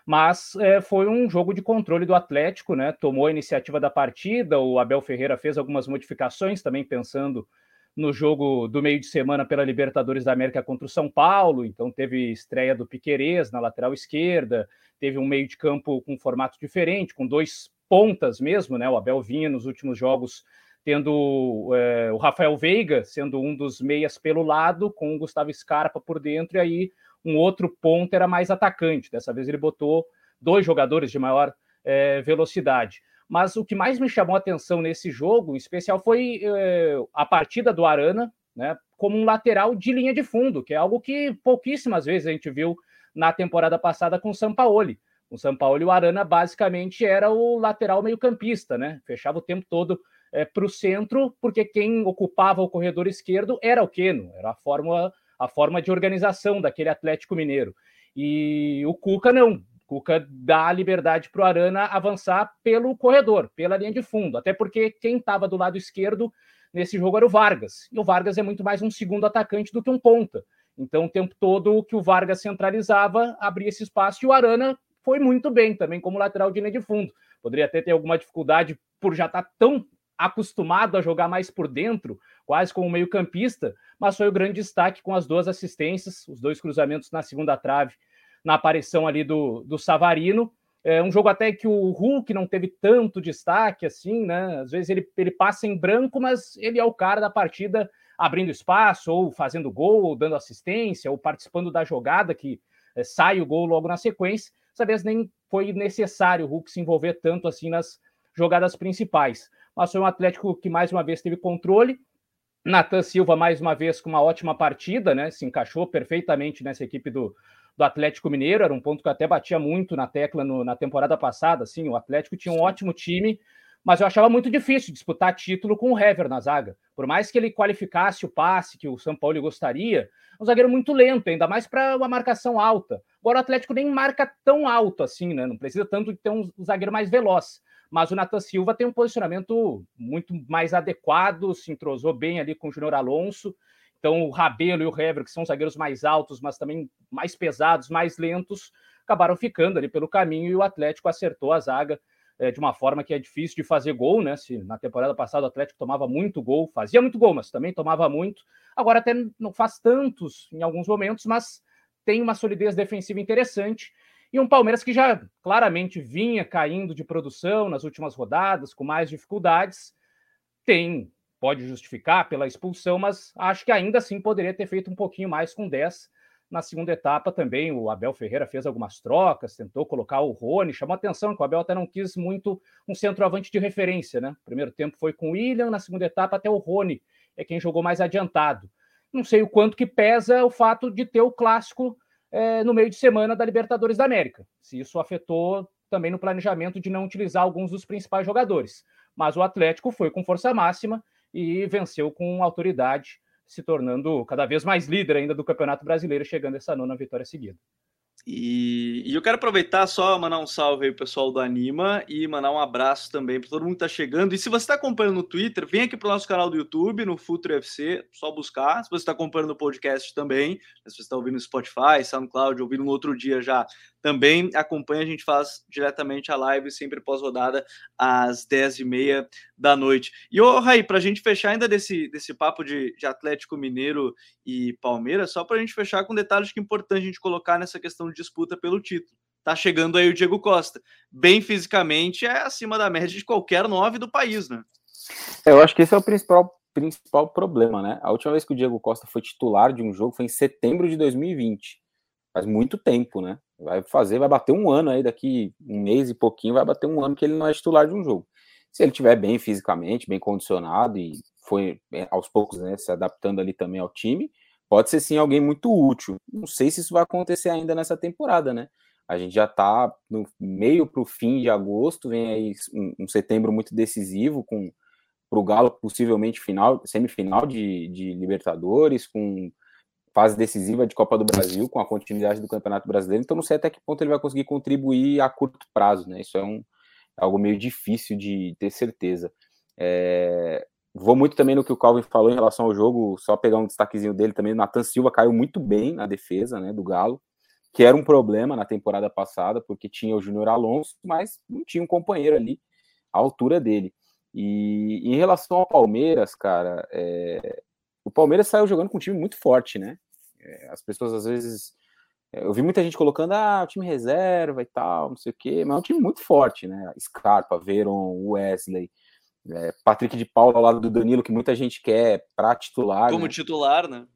mas é, foi um jogo de controle do Atlético, né? Tomou a iniciativa da partida, o Abel Ferreira fez algumas modificações também pensando no jogo do meio de semana pela Libertadores da América contra o São Paulo, então teve estreia do Piquerez na lateral esquerda, teve um meio de campo com formato diferente, com dois pontas mesmo, né? O Abel vinha nos últimos jogos tendo é, o Rafael Veiga sendo um dos meias pelo lado, com o Gustavo Scarpa por dentro, e aí um outro ponto era mais atacante. Dessa vez ele botou dois jogadores de maior é, velocidade. Mas o que mais me chamou a atenção nesse jogo, em especial, foi é, a partida do Arana, né, como um lateral de linha de fundo, que é algo que pouquíssimas vezes a gente viu na temporada passada com o Sampaoli. O Sampaoli, o Arana basicamente era o lateral meio-campista, né? Fechava o tempo todo é, para o centro, porque quem ocupava o corredor esquerdo era o Keno, era a fórmula a forma de organização daquele Atlético Mineiro. E o Cuca não. O Cuca dá liberdade para o Arana avançar pelo corredor, pela linha de fundo, até porque quem estava do lado esquerdo nesse jogo era o Vargas. E o Vargas é muito mais um segundo atacante do que um ponta. Então, o tempo todo que o Vargas centralizava, abria esse espaço e o Arana foi muito bem também como lateral de linha de fundo. Poderia até ter alguma dificuldade por já estar tá tão acostumado a jogar mais por dentro, quase como meio-campista, mas foi o grande destaque com as duas assistências, os dois cruzamentos na segunda trave, na aparição ali do, do Savarino. É um jogo até que o Hulk não teve tanto destaque assim, né? Às vezes ele, ele passa em branco, mas ele é o cara da partida abrindo espaço, ou fazendo gol, ou dando assistência, ou participando da jogada que é, sai o gol logo na sequência. Dessa vez nem foi necessário o Hulk se envolver tanto assim nas jogadas principais mas foi um Atlético que mais uma vez teve controle. Natan Silva, mais uma vez, com uma ótima partida, né? Se encaixou perfeitamente nessa equipe do, do Atlético Mineiro. Era um ponto que eu até batia muito na tecla no, na temporada passada. Assim, o Atlético tinha um ótimo time, mas eu achava muito difícil disputar título com o Hever na zaga. Por mais que ele qualificasse o passe que o São Paulo gostaria, um zagueiro muito lento, ainda mais para uma marcação alta. Agora o Atlético nem marca tão alto assim, né? Não precisa tanto de ter um zagueiro mais veloz mas o Nathan Silva tem um posicionamento muito mais adequado, se entrosou bem ali com o Júnior Alonso. Então, o Rabelo e o Hever, que são zagueiros mais altos, mas também mais pesados, mais lentos, acabaram ficando ali pelo caminho e o Atlético acertou a zaga é, de uma forma que é difícil de fazer gol, né? Se na temporada passada o Atlético tomava muito gol, fazia muito gol, mas também tomava muito. Agora até não faz tantos em alguns momentos, mas tem uma solidez defensiva interessante e um Palmeiras que já claramente vinha caindo de produção nas últimas rodadas, com mais dificuldades, tem, pode justificar pela expulsão, mas acho que ainda assim poderia ter feito um pouquinho mais com 10. Na segunda etapa também o Abel Ferreira fez algumas trocas, tentou colocar o Rony, chamou atenção que o Abel até não quis muito um centroavante de referência, né? Primeiro tempo foi com o William, na segunda etapa até o Rony é quem jogou mais adiantado. Não sei o quanto que pesa o fato de ter o clássico é, no meio de semana da Libertadores da América. Se isso afetou também no planejamento de não utilizar alguns dos principais jogadores. Mas o Atlético foi com força máxima e venceu com autoridade se tornando cada vez mais líder ainda do Campeonato Brasileiro, chegando essa nona vitória seguida. E, e, eu quero aproveitar só mandar um salve aí pro pessoal do Anima e mandar um abraço também para todo mundo que tá chegando. E se você está acompanhando no Twitter, vem aqui pro nosso canal do YouTube, no Futuro FC, só buscar. Se você está acompanhando no podcast também, se você está ouvindo no Spotify, SoundCloud, ouvindo no outro dia já, também acompanha, a gente faz diretamente a live, sempre pós-rodada, às 10h30 da noite. E, ô, Raí, para a gente fechar ainda desse, desse papo de, de Atlético Mineiro e Palmeiras, só para a gente fechar com detalhes que é importante a gente colocar nessa questão de disputa pelo título. Tá chegando aí o Diego Costa. Bem fisicamente, é acima da média de qualquer nove do país, né? É, eu acho que esse é o principal, principal problema, né? A última vez que o Diego Costa foi titular de um jogo foi em setembro de 2020. Faz muito tempo, né? Vai fazer, vai bater um ano aí, daqui um mês e pouquinho, vai bater um ano que ele não é titular de um jogo. Se ele estiver bem fisicamente, bem condicionado e foi é, aos poucos né, se adaptando ali também ao time, pode ser sim alguém muito útil. Não sei se isso vai acontecer ainda nessa temporada, né? A gente já está no meio para o fim de agosto, vem aí um, um setembro muito decisivo com para o Galo possivelmente final, semifinal de, de Libertadores, com fase decisiva de Copa do Brasil, com a continuidade do Campeonato Brasileiro, então não sei até que ponto ele vai conseguir contribuir a curto prazo, né? Isso é um, algo meio difícil de ter certeza. É, vou muito também no que o Calvin falou em relação ao jogo, só pegar um destaquezinho dele também. O Nathan Silva caiu muito bem na defesa né, do Galo, que era um problema na temporada passada, porque tinha o Júnior Alonso, mas não tinha um companheiro ali à altura dele. E em relação ao Palmeiras, cara, é, o Palmeiras saiu jogando com um time muito forte, né? É, as pessoas às vezes. É, eu vi muita gente colocando, ah, o time reserva e tal, não sei o quê, mas é um time muito forte, né? Scarpa, Veron, Wesley, é, Patrick de Paula ao lado do Danilo, que muita gente quer para titular. Como né? titular, né?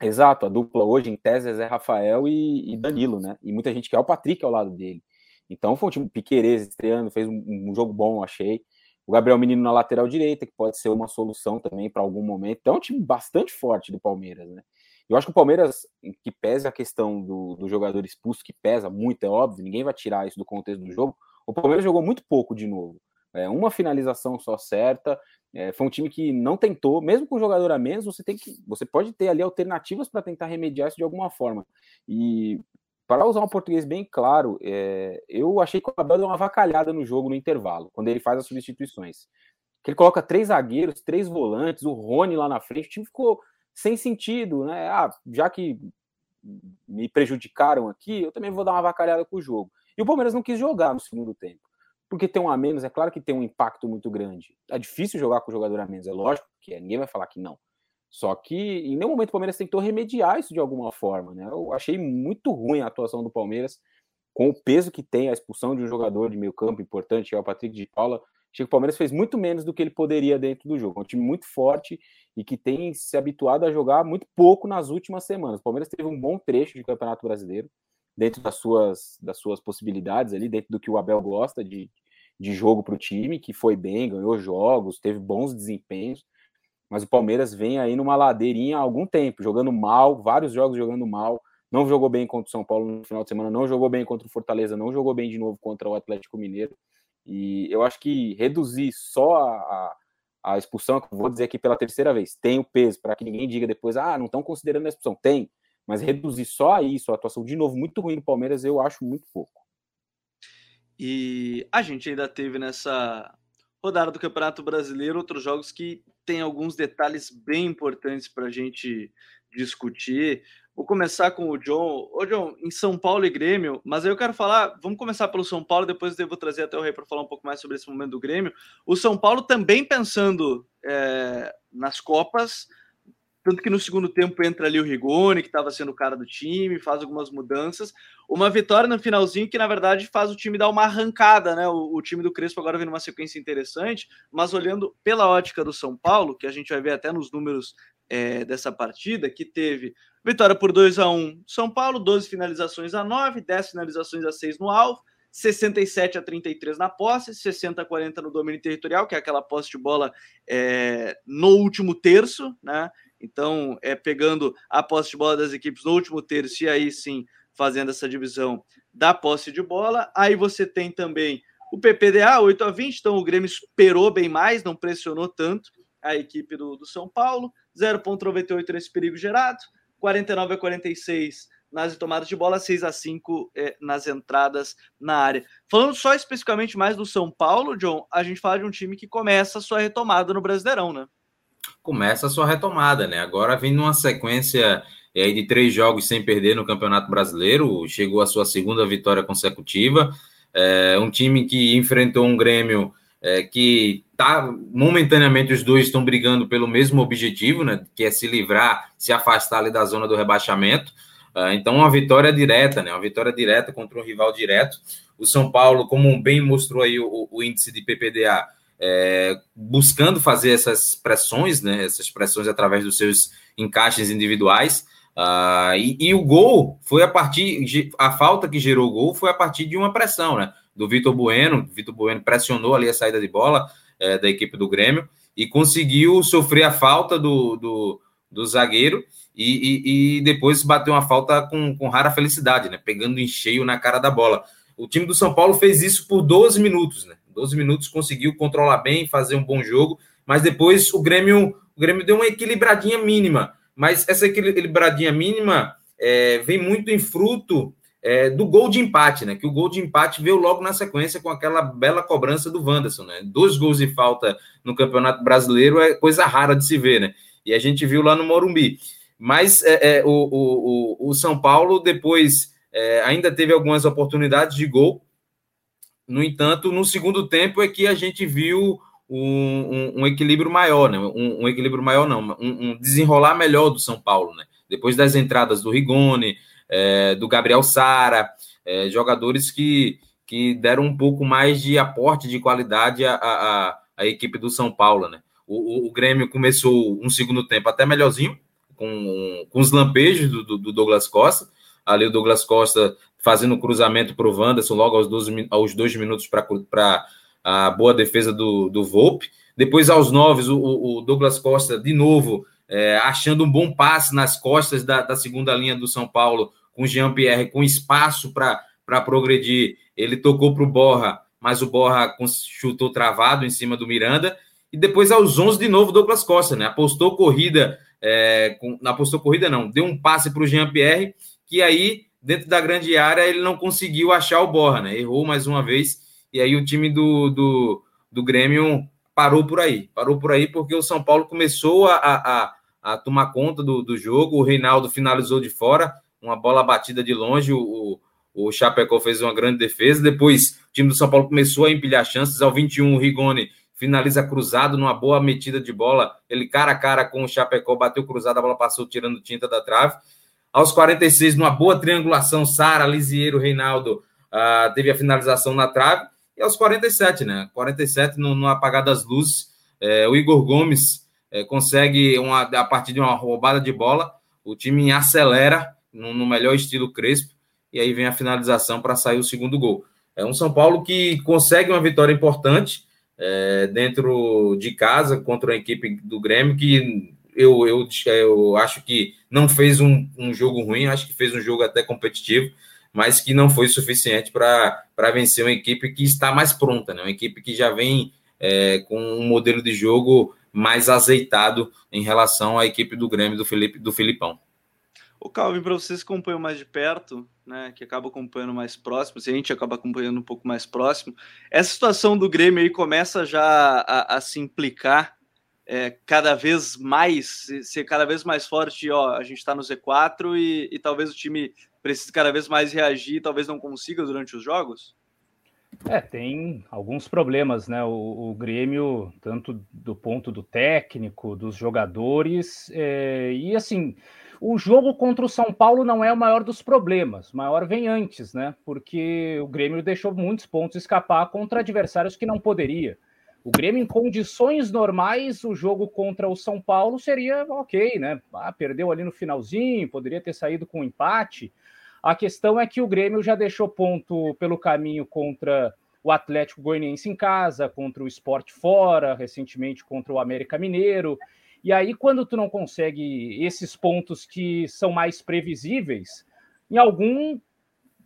Exato, a dupla hoje em tese é Zé Rafael e, e, Danilo, né? E muita gente quer o Patrick ao lado dele. Então foi um time Piqueires estreando, fez um, um jogo bom, achei. O Gabriel Menino na lateral direita, que pode ser uma solução também para algum momento. Então é um time bastante forte do Palmeiras, né? Eu acho que o Palmeiras, que pesa a questão do, do jogador expulso, que pesa muito, é óbvio, ninguém vai tirar isso do contexto do jogo. O Palmeiras jogou muito pouco de novo. É, uma finalização só certa. É, foi um time que não tentou, mesmo com o jogador a menos, você tem que. Você pode ter ali alternativas para tentar remediar isso de alguma forma. E para usar um português bem claro, é, eu achei que o Abel deu uma vacalhada no jogo no intervalo, quando ele faz as substituições. Que ele coloca três zagueiros, três volantes, o Rony lá na frente, o time ficou sem sentido, né? Ah, já que me prejudicaram aqui, eu também vou dar uma vacalhada com o jogo. E o Palmeiras não quis jogar no segundo tempo. Porque tem um a menos, é claro que tem um impacto muito grande. É difícil jogar com o jogador a menos, é lógico que é, ninguém vai falar que não. Só que em nenhum momento o Palmeiras tentou remediar isso de alguma forma, né? Eu achei muito ruim a atuação do Palmeiras, com o peso que tem a expulsão de um jogador de meio campo importante, que é o Patrick de Paula. Achei que o Palmeiras fez muito menos do que ele poderia dentro do jogo. É um time muito forte e que tem se habituado a jogar muito pouco nas últimas semanas. O Palmeiras teve um bom trecho de Campeonato Brasileiro, dentro das suas, das suas possibilidades ali, dentro do que o Abel gosta de, de jogo para o time, que foi bem, ganhou jogos, teve bons desempenhos mas o Palmeiras vem aí numa ladeirinha há algum tempo, jogando mal, vários jogos jogando mal, não jogou bem contra o São Paulo no final de semana, não jogou bem contra o Fortaleza, não jogou bem de novo contra o Atlético Mineiro, e eu acho que reduzir só a, a, expulsão, que eu vou dizer aqui pela terceira vez, tem o peso, para que ninguém diga depois, ah, não estão considerando a expulsão, tem, mas reduzir só a isso, a atuação de novo muito ruim do Palmeiras, eu acho muito pouco. E a gente ainda teve nessa rodada do Campeonato Brasileiro outros jogos que tem alguns detalhes bem importantes para a gente discutir. Vou começar com o John. Ô, John, em São Paulo e Grêmio, mas aí eu quero falar, vamos começar pelo São Paulo, depois eu vou trazer até o Rei para falar um pouco mais sobre esse momento do Grêmio. O São Paulo também pensando é, nas Copas, tanto que no segundo tempo entra ali o Rigoni, que estava sendo o cara do time, faz algumas mudanças. Uma vitória no finalzinho que, na verdade, faz o time dar uma arrancada, né? O, o time do Crespo agora vem numa sequência interessante, mas olhando pela ótica do São Paulo, que a gente vai ver até nos números é, dessa partida, que teve vitória por 2 a 1 São Paulo, 12 finalizações a 9, 10 finalizações a 6 no alvo, 67 a 33 na posse, 60 a 40 no domínio territorial, que é aquela posse de bola é, no último terço, né? Então, é pegando a posse de bola das equipes no último terço e aí sim fazendo essa divisão da posse de bola. Aí você tem também o PPDA 8 a 20, então o Grêmio esperou bem mais, não pressionou tanto. a equipe do, do São Paulo, 0,98 nesse perigo gerado, 49 a 46 nas tomadas de bola, 6 a 5 é, nas entradas na área. Falando só especificamente mais do São Paulo, John, a gente fala de um time que começa a sua retomada no Brasileirão, né? Começa a sua retomada, né? Agora vem numa sequência é, de três jogos sem perder no Campeonato Brasileiro, chegou a sua segunda vitória consecutiva. É, um time que enfrentou um Grêmio é, que tá momentaneamente os dois estão brigando pelo mesmo objetivo, né? Que é se livrar, se afastar ali da zona do rebaixamento. Então, uma vitória direta, né? Uma vitória direta contra um rival direto. O São Paulo, como bem mostrou aí o, o índice de PPDA, é, buscando fazer essas pressões, né? Essas pressões através dos seus encaixes individuais. Uh, e, e, o gol foi a partir, a falta que gerou o gol foi a partir de uma pressão, né? Do Vitor Bueno. Vitor Bueno pressionou ali a saída de bola é, da equipe do Grêmio e conseguiu sofrer a falta do, do, do zagueiro e, e, e, depois bateu uma falta com, com rara felicidade, né? Pegando em cheio na cara da bola. O time do São Paulo fez isso por 12 minutos, né? 12 minutos conseguiu controlar bem, fazer um bom jogo, mas depois o Grêmio, o Grêmio deu uma equilibradinha mínima mas essa equilibradinha mínima é, vem muito em fruto é, do gol de empate, né? Que o gol de empate veio logo na sequência com aquela bela cobrança do Wanderson, né? Dois gols de falta no Campeonato Brasileiro é coisa rara de se ver, né? E a gente viu lá no Morumbi. Mas é, é o, o, o, São Paulo depois é, ainda teve algumas oportunidades de gol. No entanto, no segundo tempo é que a gente viu um, um, um equilíbrio maior, né? Um, um, equilíbrio maior, não, um, desenrolar melhor do São Paulo, né? Depois das entradas do Rigoni, é, do Gabriel Sara, é, jogadores que, que deram um pouco mais de aporte de qualidade à, à, à equipe do São Paulo, né? O, o, o, Grêmio começou um segundo tempo até melhorzinho, com, com os lampejos do, do, do Douglas Costa. Ali o Douglas Costa fazendo cruzamento para o Wanderson logo aos, 12, aos dois minutos para a boa defesa do, do Volpe. Depois, aos nove, o, o Douglas Costa, de novo, é, achando um bom passe nas costas da, da segunda linha do São Paulo, com Jean-Pierre com espaço para progredir. Ele tocou para o Borra, mas o Borra chutou travado em cima do Miranda. E depois, aos 11, de novo, Douglas Costa, né? Apostou corrida, é, com, apostou corrida, não, deu um passe para o Jean-Pierre, que aí, dentro da grande área, ele não conseguiu achar o Borra, né? Errou mais uma vez e aí o time do, do, do Grêmio parou por aí. Parou por aí porque o São Paulo começou a, a, a tomar conta do, do jogo. O Reinaldo finalizou de fora, uma bola batida de longe. O, o Chapecó fez uma grande defesa. Depois o time do São Paulo começou a empilhar chances. Ao 21, o Rigoni finaliza cruzado numa boa metida de bola. Ele cara a cara com o Chapecó, bateu cruzado, a bola passou tirando tinta da trave. Aos 46, numa boa triangulação, Sara, Lisieiro, Reinaldo uh, teve a finalização na trave. E aos 47, né? 47 no, no apagar das luzes, é, o Igor Gomes é, consegue, uma, a partir de uma roubada de bola, o time acelera no, no melhor estilo Crespo, e aí vem a finalização para sair o segundo gol. É um São Paulo que consegue uma vitória importante é, dentro de casa contra a equipe do Grêmio, que eu, eu, eu acho que não fez um, um jogo ruim, acho que fez um jogo até competitivo mas que não foi suficiente para vencer uma equipe que está mais pronta, né? uma equipe que já vem é, com um modelo de jogo mais azeitado em relação à equipe do Grêmio do Felipe do Filipão. O Calvin, para vocês que acompanham mais de perto, né, que acaba acompanhando mais próximo, se a gente acaba acompanhando um pouco mais próximo, essa situação do Grêmio aí começa já a, a se implicar é, cada vez mais, ser cada vez mais forte, ó, a gente está no Z4 e, e talvez o time precisa cada vez mais reagir, talvez não consiga durante os jogos? É, tem alguns problemas, né? O, o Grêmio, tanto do ponto do técnico, dos jogadores, é, e assim, o jogo contra o São Paulo não é o maior dos problemas, o maior vem antes, né? Porque o Grêmio deixou muitos pontos escapar contra adversários que não poderia. O Grêmio, em condições normais, o jogo contra o São Paulo seria ok, né? Ah, perdeu ali no finalzinho, poderia ter saído com um empate. A questão é que o Grêmio já deixou ponto pelo caminho contra o Atlético Goianiense em casa, contra o Sport fora, recentemente contra o América Mineiro. E aí, quando tu não consegue esses pontos que são mais previsíveis, em algum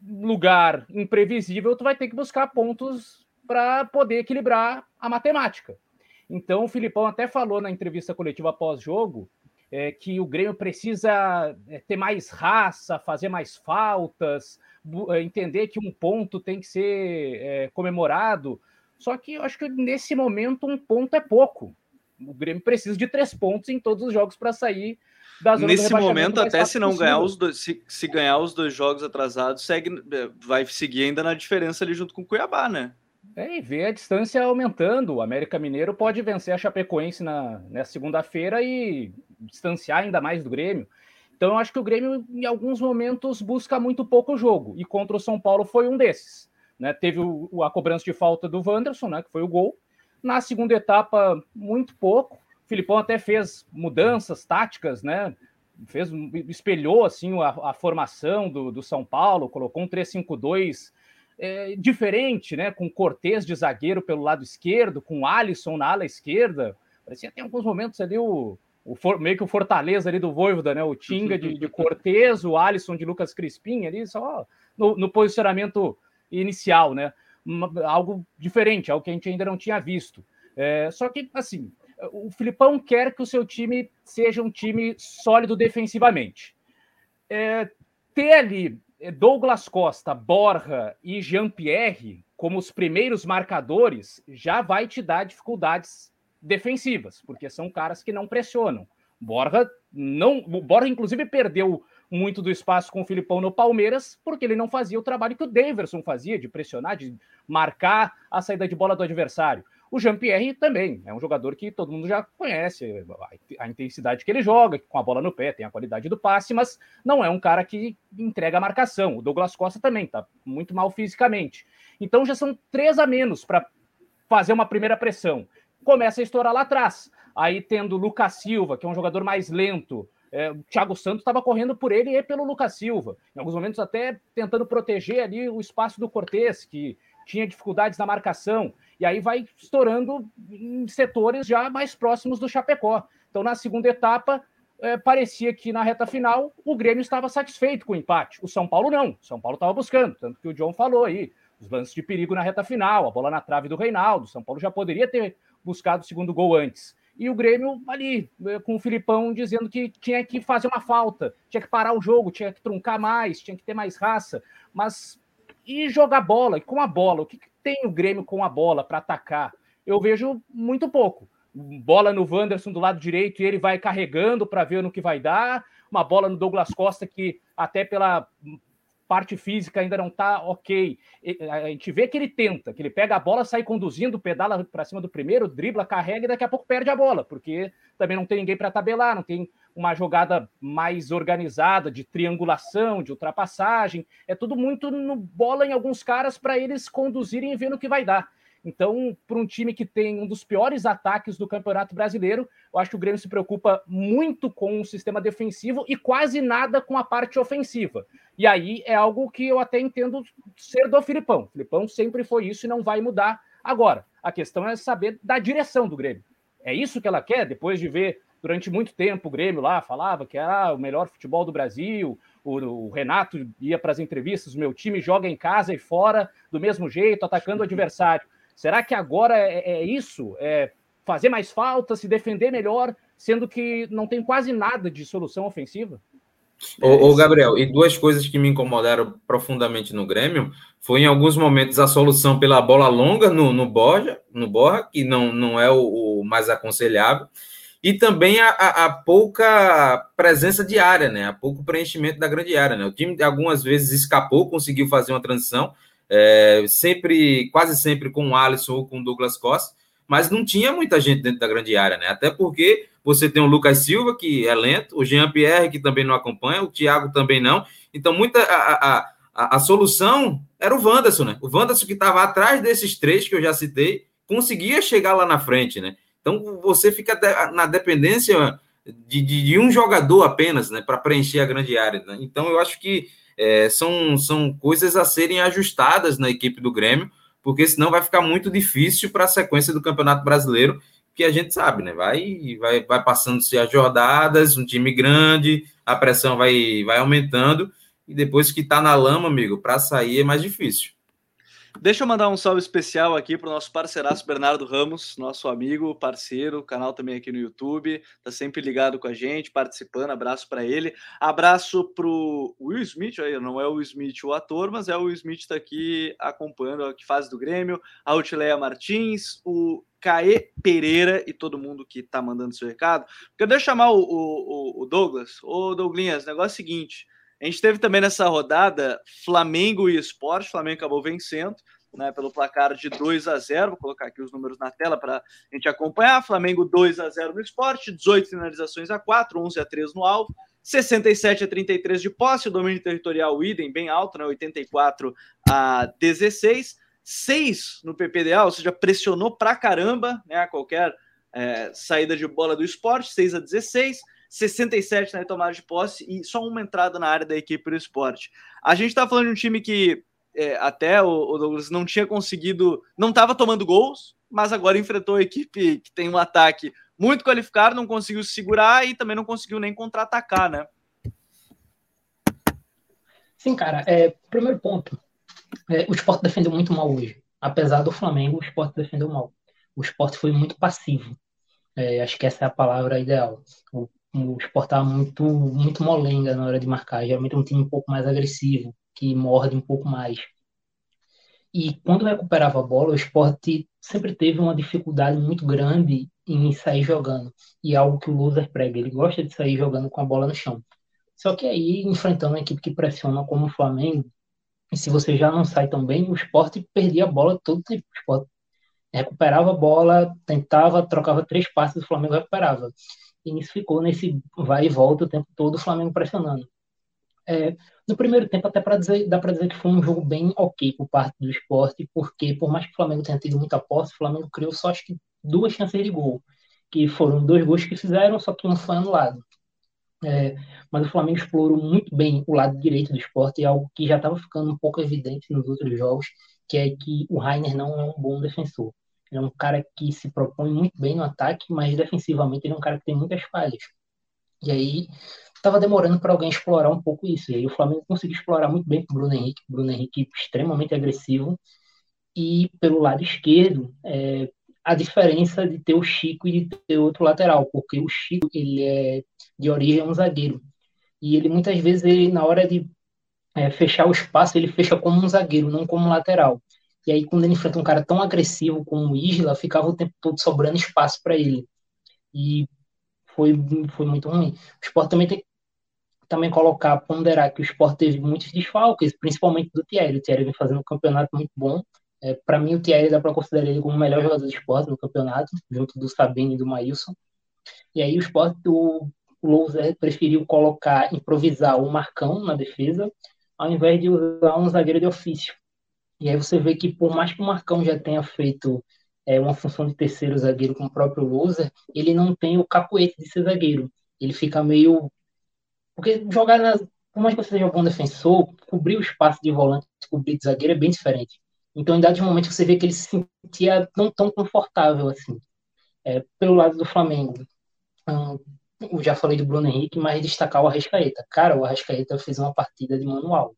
lugar imprevisível, tu vai ter que buscar pontos para poder equilibrar a matemática. Então, o Filipão até falou na entrevista coletiva pós-jogo é, que o Grêmio precisa é, ter mais raça, fazer mais faltas, é, entender que um ponto tem que ser é, comemorado. Só que eu acho que nesse momento um ponto é pouco. O Grêmio precisa de três pontos em todos os jogos para sair da zona Nesse momento, até se não ganhar os dois, se, se ganhar os dois jogos atrasados, segue, vai seguir ainda na diferença ali junto com o Cuiabá, né? É, e ver a distância aumentando. O América Mineiro pode vencer a Chapecoense na, na segunda-feira e distanciar ainda mais do Grêmio. Então, eu acho que o Grêmio, em alguns momentos, busca muito pouco jogo. E contra o São Paulo foi um desses. Né? Teve o, a cobrança de falta do Wanderson, né? que foi o gol. Na segunda etapa, muito pouco. O Filipão até fez mudanças táticas, né? Fez, espelhou assim a, a formação do, do São Paulo, colocou um 3-5-2 é, diferente, né? Com Cortez de zagueiro pelo lado esquerdo, com Alisson na ala esquerda. Parecia até alguns momentos ali o, o meio que o Fortaleza ali do Voivoda, né? O Tinga de, de [laughs] Cortez, o Alisson de Lucas Crispim ali, só no, no posicionamento inicial, né? algo diferente, algo que a gente ainda não tinha visto. É, só que, assim, o Filipão quer que o seu time seja um time sólido defensivamente. É, ter ali Douglas Costa, Borja e Jean-Pierre como os primeiros marcadores já vai te dar dificuldades defensivas, porque são caras que não pressionam. Borja não, Borja inclusive perdeu muito do espaço com o Filipão no Palmeiras, porque ele não fazia o trabalho que o Daverson fazia, de pressionar, de marcar a saída de bola do adversário. O Jean-Pierre também é um jogador que todo mundo já conhece, a intensidade que ele joga, com a bola no pé, tem a qualidade do passe, mas não é um cara que entrega a marcação. O Douglas Costa também está muito mal fisicamente. Então já são três a menos para fazer uma primeira pressão. Começa a estourar lá atrás. Aí tendo o Lucas Silva, que é um jogador mais lento, é, o Thiago Santos estava correndo por ele e pelo Lucas Silva. Em alguns momentos, até tentando proteger ali o espaço do Cortez, que tinha dificuldades na marcação. E aí vai estourando em setores já mais próximos do Chapecó. Então, na segunda etapa, é, parecia que na reta final o Grêmio estava satisfeito com o empate. O São Paulo não. O São Paulo estava buscando, tanto que o John falou aí. Os lances de perigo na reta final, a bola na trave do Reinaldo. O São Paulo já poderia ter buscado o segundo gol antes e o Grêmio ali, eh, com o Filipão dizendo que tinha que fazer uma falta, tinha que parar o jogo, tinha que truncar mais, tinha que ter mais raça, mas e jogar bola? E com a bola? O que tem o Grêmio com a bola para atacar? Eu vejo muito pouco. Bola no Wanderson do lado direito e ele vai carregando para ver no que vai dar. Uma bola no Douglas Costa que até pela parte física ainda não está ok. A gente vê que ele tenta, que ele pega a bola, sai conduzindo, pedala para cima do primeiro, dribla, carrega e daqui a pouco perde a bola, porque também não tem ninguém para tabelar, não tem uma jogada mais organizada de triangulação, de ultrapassagem. É tudo muito no bola em alguns caras para eles conduzirem e ver no que vai dar. Então, para um time que tem um dos piores ataques do Campeonato Brasileiro, eu acho que o Grêmio se preocupa muito com o sistema defensivo e quase nada com a parte ofensiva. E aí é algo que eu até entendo ser do Filipão. O Filipão sempre foi isso e não vai mudar agora. A questão é saber da direção do Grêmio. É isso que ela quer, depois de ver durante muito tempo o Grêmio lá falava que era o melhor futebol do Brasil, o, o Renato ia para as entrevistas, o meu time joga em casa e fora do mesmo jeito, atacando o adversário. Será que agora é, é isso? É fazer mais falta, se defender melhor, sendo que não tem quase nada de solução ofensiva? Ô, Gabriel, e duas coisas que me incomodaram profundamente no Grêmio foi em alguns momentos a solução pela bola longa no, no Borja, no que não, não é o, o mais aconselhável, e também a, a, a, pouca presença de área, né? A pouco preenchimento da grande área, né? O time algumas vezes escapou, conseguiu fazer uma transição, é, sempre, quase sempre com o Alisson ou com o Douglas Costa, mas não tinha muita gente dentro da grande área, né? Até porque você tem o Lucas Silva, que é lento, o Jean Pierre, que também não acompanha, o Thiago também não. Então, muita a, a, a, solução era o Wanderson, né? O Wanderson que estava atrás desses três que eu já citei, conseguia chegar lá na frente, né? Então, você fica na dependência de, de, de um jogador apenas, né? Para preencher a grande área. Né? Então, eu acho que é, são, são coisas a serem ajustadas na equipe do Grêmio, porque senão vai ficar muito difícil para a sequência do Campeonato Brasileiro, que a gente sabe, né? Vai, vai, vai passando-se as jornadas, um time grande, a pressão vai, vai aumentando, e depois que está na lama, amigo, para sair é mais difícil. Deixa eu mandar um salve especial aqui para o nosso parceiraço Bernardo Ramos, nosso amigo, parceiro, canal também aqui no YouTube, tá sempre ligado com a gente, participando. Abraço para ele. Abraço para o Will Smith, aí não é o Will Smith o ator, mas é o Will Smith está aqui acompanhando a que faz do Grêmio, a Utileia Martins, o Caê Pereira e todo mundo que tá mandando seu recado. Porque deixa eu chamar o, o, o Douglas. Ô, Douglinhas, negócio é o seguinte. A gente teve também nessa rodada Flamengo e Esporte. Flamengo acabou vencendo né, pelo placar de 2 a 0. Vou colocar aqui os números na tela para a gente acompanhar. Flamengo 2 a 0 no esporte, 18 finalizações a 4, 11 a 3 no alvo. 67 a 33 de posse, o domínio territorial idem bem alto, né, 84 a 16, 6 no PPDA, ou seja, pressionou pra caramba, né, qualquer é, saída de bola do esporte, 6 a 16, 67 na tomada de posse e só uma entrada na área da equipe do esporte. A gente está falando de um time que é, até o, o, Douglas não tinha conseguido, não estava tomando gols, mas agora enfrentou a equipe que tem um ataque muito qualificado, não conseguiu segurar e também não conseguiu nem contra-atacar, né? Sim, cara. É, primeiro ponto, é, o esporte defendeu muito mal hoje. Apesar do Flamengo, o esporte defendeu mal. O esporte foi muito passivo. É, acho que essa é a palavra ideal. O o Sport estava muito, muito molenga na hora de marcar. Geralmente é um time um pouco mais agressivo, que morde um pouco mais. E quando recuperava a bola, o Sport sempre teve uma dificuldade muito grande em sair jogando. E é algo que o Loser prega, ele gosta de sair jogando com a bola no chão. Só que aí, enfrentando uma equipe que pressiona como o Flamengo, e se você já não sai tão bem, o Sport perdia a bola todo o tempo. O Sport recuperava a bola, tentava, trocava três passes, o Flamengo recuperava e isso ficou nesse vai e volta o tempo todo, o Flamengo pressionando. É, no primeiro tempo, até para dizer, dá para dizer que foi um jogo bem ok por parte do esporte, porque por mais que o Flamengo tenha tido muita posse, o Flamengo criou só acho que duas chances de gol, que foram dois gols que fizeram, só que um foi anulado. É, mas o Flamengo explorou muito bem o lado direito do esporte, e algo que já estava ficando um pouco evidente nos outros jogos, que é que o Rainer não é um bom defensor. É um cara que se propõe muito bem no ataque, mas defensivamente ele é um cara que tem muitas falhas. E aí estava demorando para alguém explorar um pouco isso. E aí o Flamengo conseguiu explorar muito bem com o Bruno Henrique. Bruno Henrique extremamente agressivo. E pelo lado esquerdo, é, a diferença de ter o Chico e de ter outro lateral, porque o Chico ele é de origem um zagueiro. E ele muitas vezes, ele, na hora de é, fechar o espaço, ele fecha como um zagueiro, não como um lateral. E aí, quando ele enfrenta um cara tão agressivo como o Isla, ficava o tempo todo sobrando espaço para ele. E foi, foi muito ruim. O Sport também tem também colocar, ponderar que o Sport teve muitos desfalques, principalmente do Thierry. O Thierry vem fazendo um campeonato muito bom. É, para mim, o Thierry dá para considerar ele como o melhor jogador do Sport no campeonato, junto do Sabine e do Maílson. E aí o Sport, o Louser preferiu colocar, improvisar o Marcão na defesa, ao invés de usar um zagueiro de ofício. E aí você vê que por mais que o Marcão já tenha feito é, uma função de terceiro zagueiro com o próprio Loser, ele não tem o capoete de ser zagueiro. Ele fica meio. Porque jogar na. Por mais que você seja um bom defensor, cobrir o espaço de volante, cobrir de zagueiro é bem diferente. Então, em dados momentos, você vê que ele se sentia não tão confortável assim. É, pelo lado do Flamengo, hum, eu já falei do Bruno Henrique, mas destacar o Arrascaeta. Cara, o Arrascaeta fez uma partida de manual.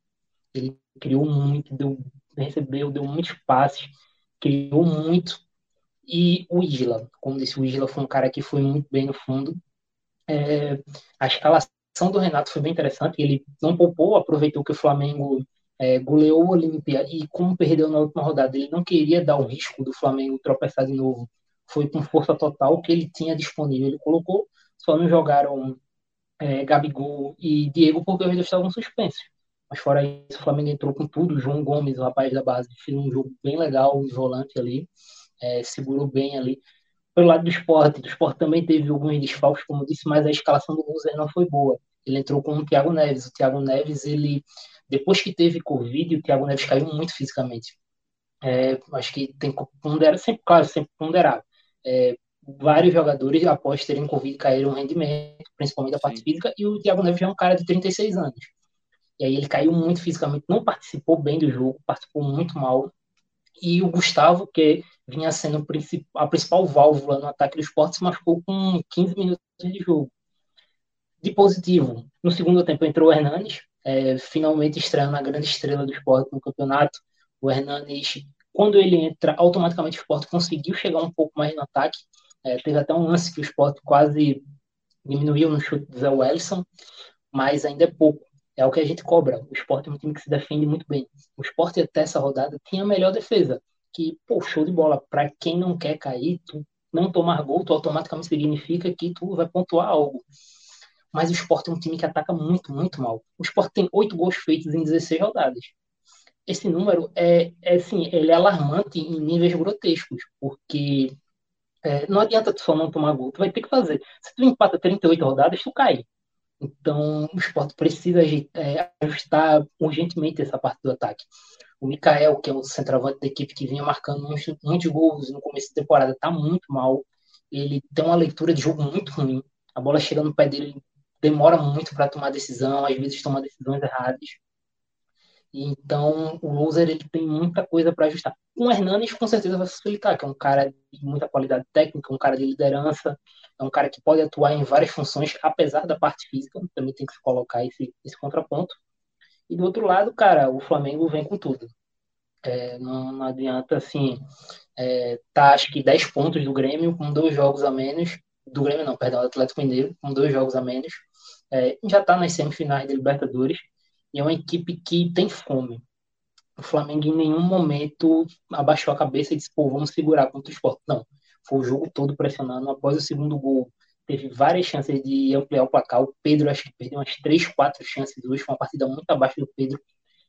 Ele criou muito, deu recebeu, deu muitos passes, criou muito. E o Isla, como disse, o Isla foi um cara que foi muito bem no fundo. É, a escalação do Renato foi bem interessante, ele não poupou, aproveitou que o Flamengo é, goleou o Olímpia e como perdeu na última rodada, ele não queria dar o risco do Flamengo tropeçar de novo. Foi com força total que ele tinha disponível. Ele colocou, só não jogaram é, Gabigol e Diego porque eles estavam suspensos. Mas fora isso, o Flamengo entrou com tudo. O João Gomes, o rapaz da base, fez um jogo bem legal, de volante ali, é, segurou bem ali. Pelo lado do esporte, do esporte também teve alguns desfalques, como eu disse, mas a escalação do Loser não foi boa. Ele entrou com o Thiago Neves. O Thiago Neves, ele depois que teve Covid, o Thiago Neves caiu muito fisicamente. É, acho que tem que ponderar, sempre, claro, sempre ponderar. É, vários jogadores, após terem Covid, caíram um rendimento, principalmente da parte Sim. física, e o Thiago Neves é um cara de 36 anos. E aí ele caiu muito fisicamente, não participou bem do jogo, participou muito mal. E o Gustavo, que vinha sendo a principal válvula no ataque do esporte, se machucou com 15 minutos de jogo. De positivo, no segundo tempo entrou o Hernandes, é, finalmente estreando a grande estrela do esporte no campeonato. O Hernanes, quando ele entra, automaticamente o Sport conseguiu chegar um pouco mais no ataque. É, teve até um lance que o Sport quase diminuiu no chute do Zé Wellison, mas ainda é pouco. É o que a gente cobra. O Sport é um time que se defende muito bem. O Sport até essa rodada tinha a melhor defesa. Que, pô, show de bola. Para quem não quer cair, tu não tomar gol, tu automaticamente significa que tu vai pontuar algo. Mas o Sport é um time que ataca muito, muito mal. O Sport tem oito gols feitos em 16 rodadas. Esse número é, é assim, ele é alarmante em níveis grotescos, porque é, não adianta tu só não tomar gol, tu vai ter que fazer. Se tu empata 38 rodadas, tu cai. Então, o esporte precisa é, ajustar urgentemente essa parte do ataque. O Mikael, que é o centroavante da equipe que vinha marcando muitos, muitos gols no começo da temporada, está muito mal. Ele tem uma leitura de jogo muito ruim. A bola chega no pé dele, demora muito para tomar decisão, às vezes toma decisões erradas. Então, o loser ele tem muita coisa para ajustar. Com o Hernanes, com certeza vai facilitar, que é um cara de muita qualidade técnica, um cara de liderança, é um cara que pode atuar em várias funções, apesar da parte física, também tem que colocar esse, esse contraponto. E do outro lado, cara, o Flamengo vem com tudo. É, não, não, adianta, assim, é, tá acho que 10 pontos do Grêmio, com dois jogos a menos, do Grêmio não, perdão, do Atlético Mineiro, com dois jogos a menos, é, já tá nas semifinais da Libertadores, e é uma equipe que tem fome. O Flamengo em nenhum momento abaixou a cabeça e disse, pô, vamos segurar contra o esporte. Não, foi o jogo todo pressionando. Após o segundo gol, teve várias chances de ampliar o placar. O Pedro acho que perdeu umas três, quatro chances hoje. Foi uma partida muito abaixo do Pedro.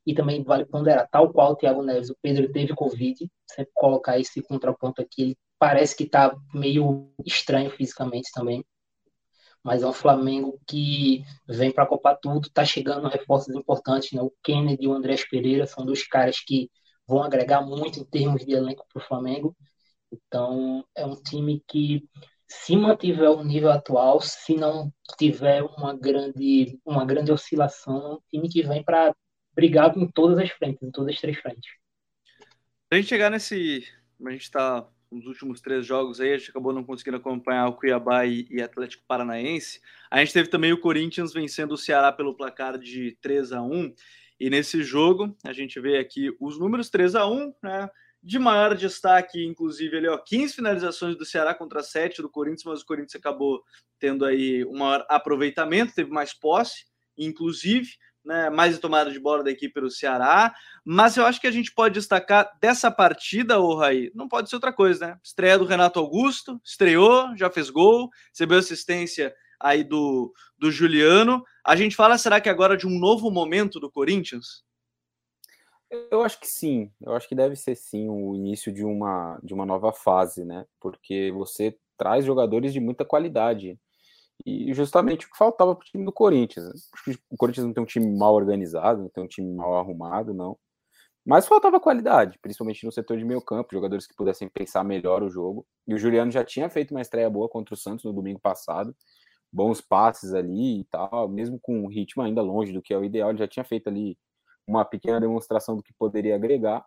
E também vale ponderar, tal qual o Thiago Neves, o Pedro teve Covid. Sempre colocar esse contraponto aqui. Ele parece que está meio estranho fisicamente também mas é um Flamengo que vem para copar tudo, está chegando reforços importantes, né? O Kennedy e o Andrés Pereira são dois caras que vão agregar muito em termos de elenco para o Flamengo. Então, é um time que, se mantiver o nível atual, se não tiver uma grande, uma grande oscilação, é um time que vem para brigar em todas as frentes, em todas as três frentes. A gente chegar nesse. A gente está nos últimos três jogos aí, a gente acabou não conseguindo acompanhar o Cuiabá e, e, Atlético Paranaense. A gente teve também o Corinthians vencendo o Ceará pelo placar de 3 a 1 E nesse jogo, a gente vê aqui os números 3 a 1 né? De maior destaque, inclusive, ali, ó, 15 finalizações do Ceará contra 7 do Corinthians, mas o Corinthians acabou tendo aí um maior aproveitamento, teve mais posse, inclusive né, mais tomada de bola da equipe do Ceará, mas eu acho que a gente pode destacar dessa partida, o Raí, não pode ser outra coisa, né? Estreia do Renato Augusto, estreou, já fez gol, recebeu assistência aí do, do Juliano. A gente fala, será que agora de um novo momento do Corinthians? Eu acho que sim, eu acho que deve ser sim o início de uma, de uma nova fase, né? Porque você traz jogadores de muita qualidade. E justamente o que faltava para o time do Corinthians. Né? O Corinthians não tem um time mal organizado, não tem um time mal arrumado, não. Mas faltava qualidade, principalmente no setor de meio campo, jogadores que pudessem pensar melhor o jogo. E o Juliano já tinha feito uma estreia boa contra o Santos no domingo passado. Bons passes ali e tal, mesmo com um ritmo ainda longe do que é o ideal, ele já tinha feito ali uma pequena demonstração do que poderia agregar.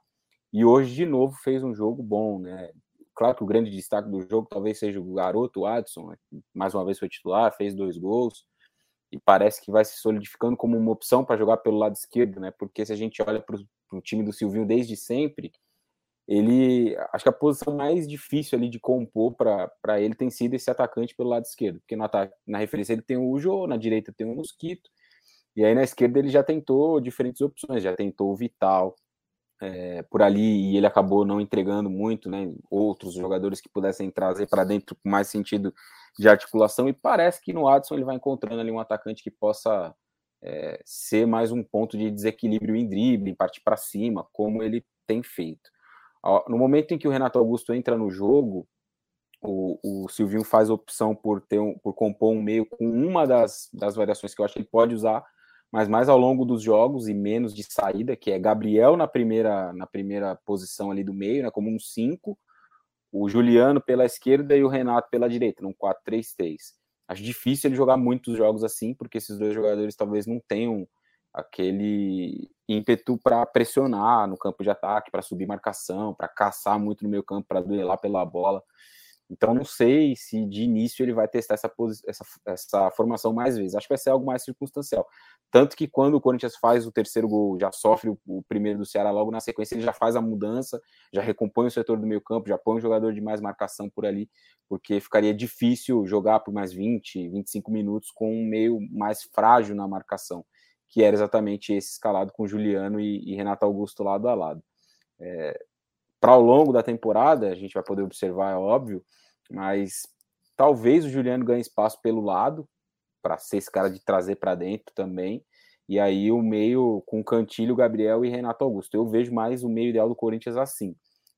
E hoje, de novo, fez um jogo bom, né? Claro que o grande destaque do jogo talvez seja o garoto Adson, né, mais uma vez foi titular, fez dois gols e parece que vai se solidificando como uma opção para jogar pelo lado esquerdo, né? Porque se a gente olha para o time do Silvinho desde sempre, ele acho que a posição mais difícil ali de compor para ele tem sido esse atacante pelo lado esquerdo, porque no ataque, na referência ele tem o Ujo, na direita tem o Mosquito, e aí na esquerda ele já tentou diferentes opções, já tentou o Vital, é, por ali e ele acabou não entregando muito, né? Outros jogadores que pudessem trazer para dentro com mais sentido de articulação e parece que no Adson ele vai encontrando ali um atacante que possa é, ser mais um ponto de desequilíbrio em drible, em partir para cima, como ele tem feito. No momento em que o Renato Augusto entra no jogo, o, o Silvinho faz opção por ter um, por compor um meio com uma das, das variações que eu acho que ele pode usar, mas mais ao longo dos jogos e menos de saída, que é Gabriel na primeira, na primeira posição ali do meio, né, como um 5, o Juliano pela esquerda e o Renato pela direita, num 4-3-3. Acho difícil ele jogar muitos jogos assim, porque esses dois jogadores talvez não tenham aquele ímpeto para pressionar no campo de ataque, para subir marcação, para caçar muito no meio campo, para duelar pela bola. Então, não sei se de início ele vai testar essa, essa, essa formação mais vezes. Acho que vai ser algo mais circunstancial. Tanto que quando o Corinthians faz o terceiro gol, já sofre o, o primeiro do Ceará logo na sequência, ele já faz a mudança, já recompõe o setor do meio campo, já põe um jogador de mais marcação por ali, porque ficaria difícil jogar por mais 20, 25 minutos com um meio mais frágil na marcação, que era exatamente esse escalado com Juliano e, e Renato Augusto lado a lado. É, para ao longo da temporada, a gente vai poder observar, é óbvio, mas talvez o Juliano ganhe espaço pelo lado, para ser esse cara de trazer para dentro também. E aí o meio com Cantilho, Gabriel e Renato Augusto. Eu vejo mais o meio ideal do Corinthians assim.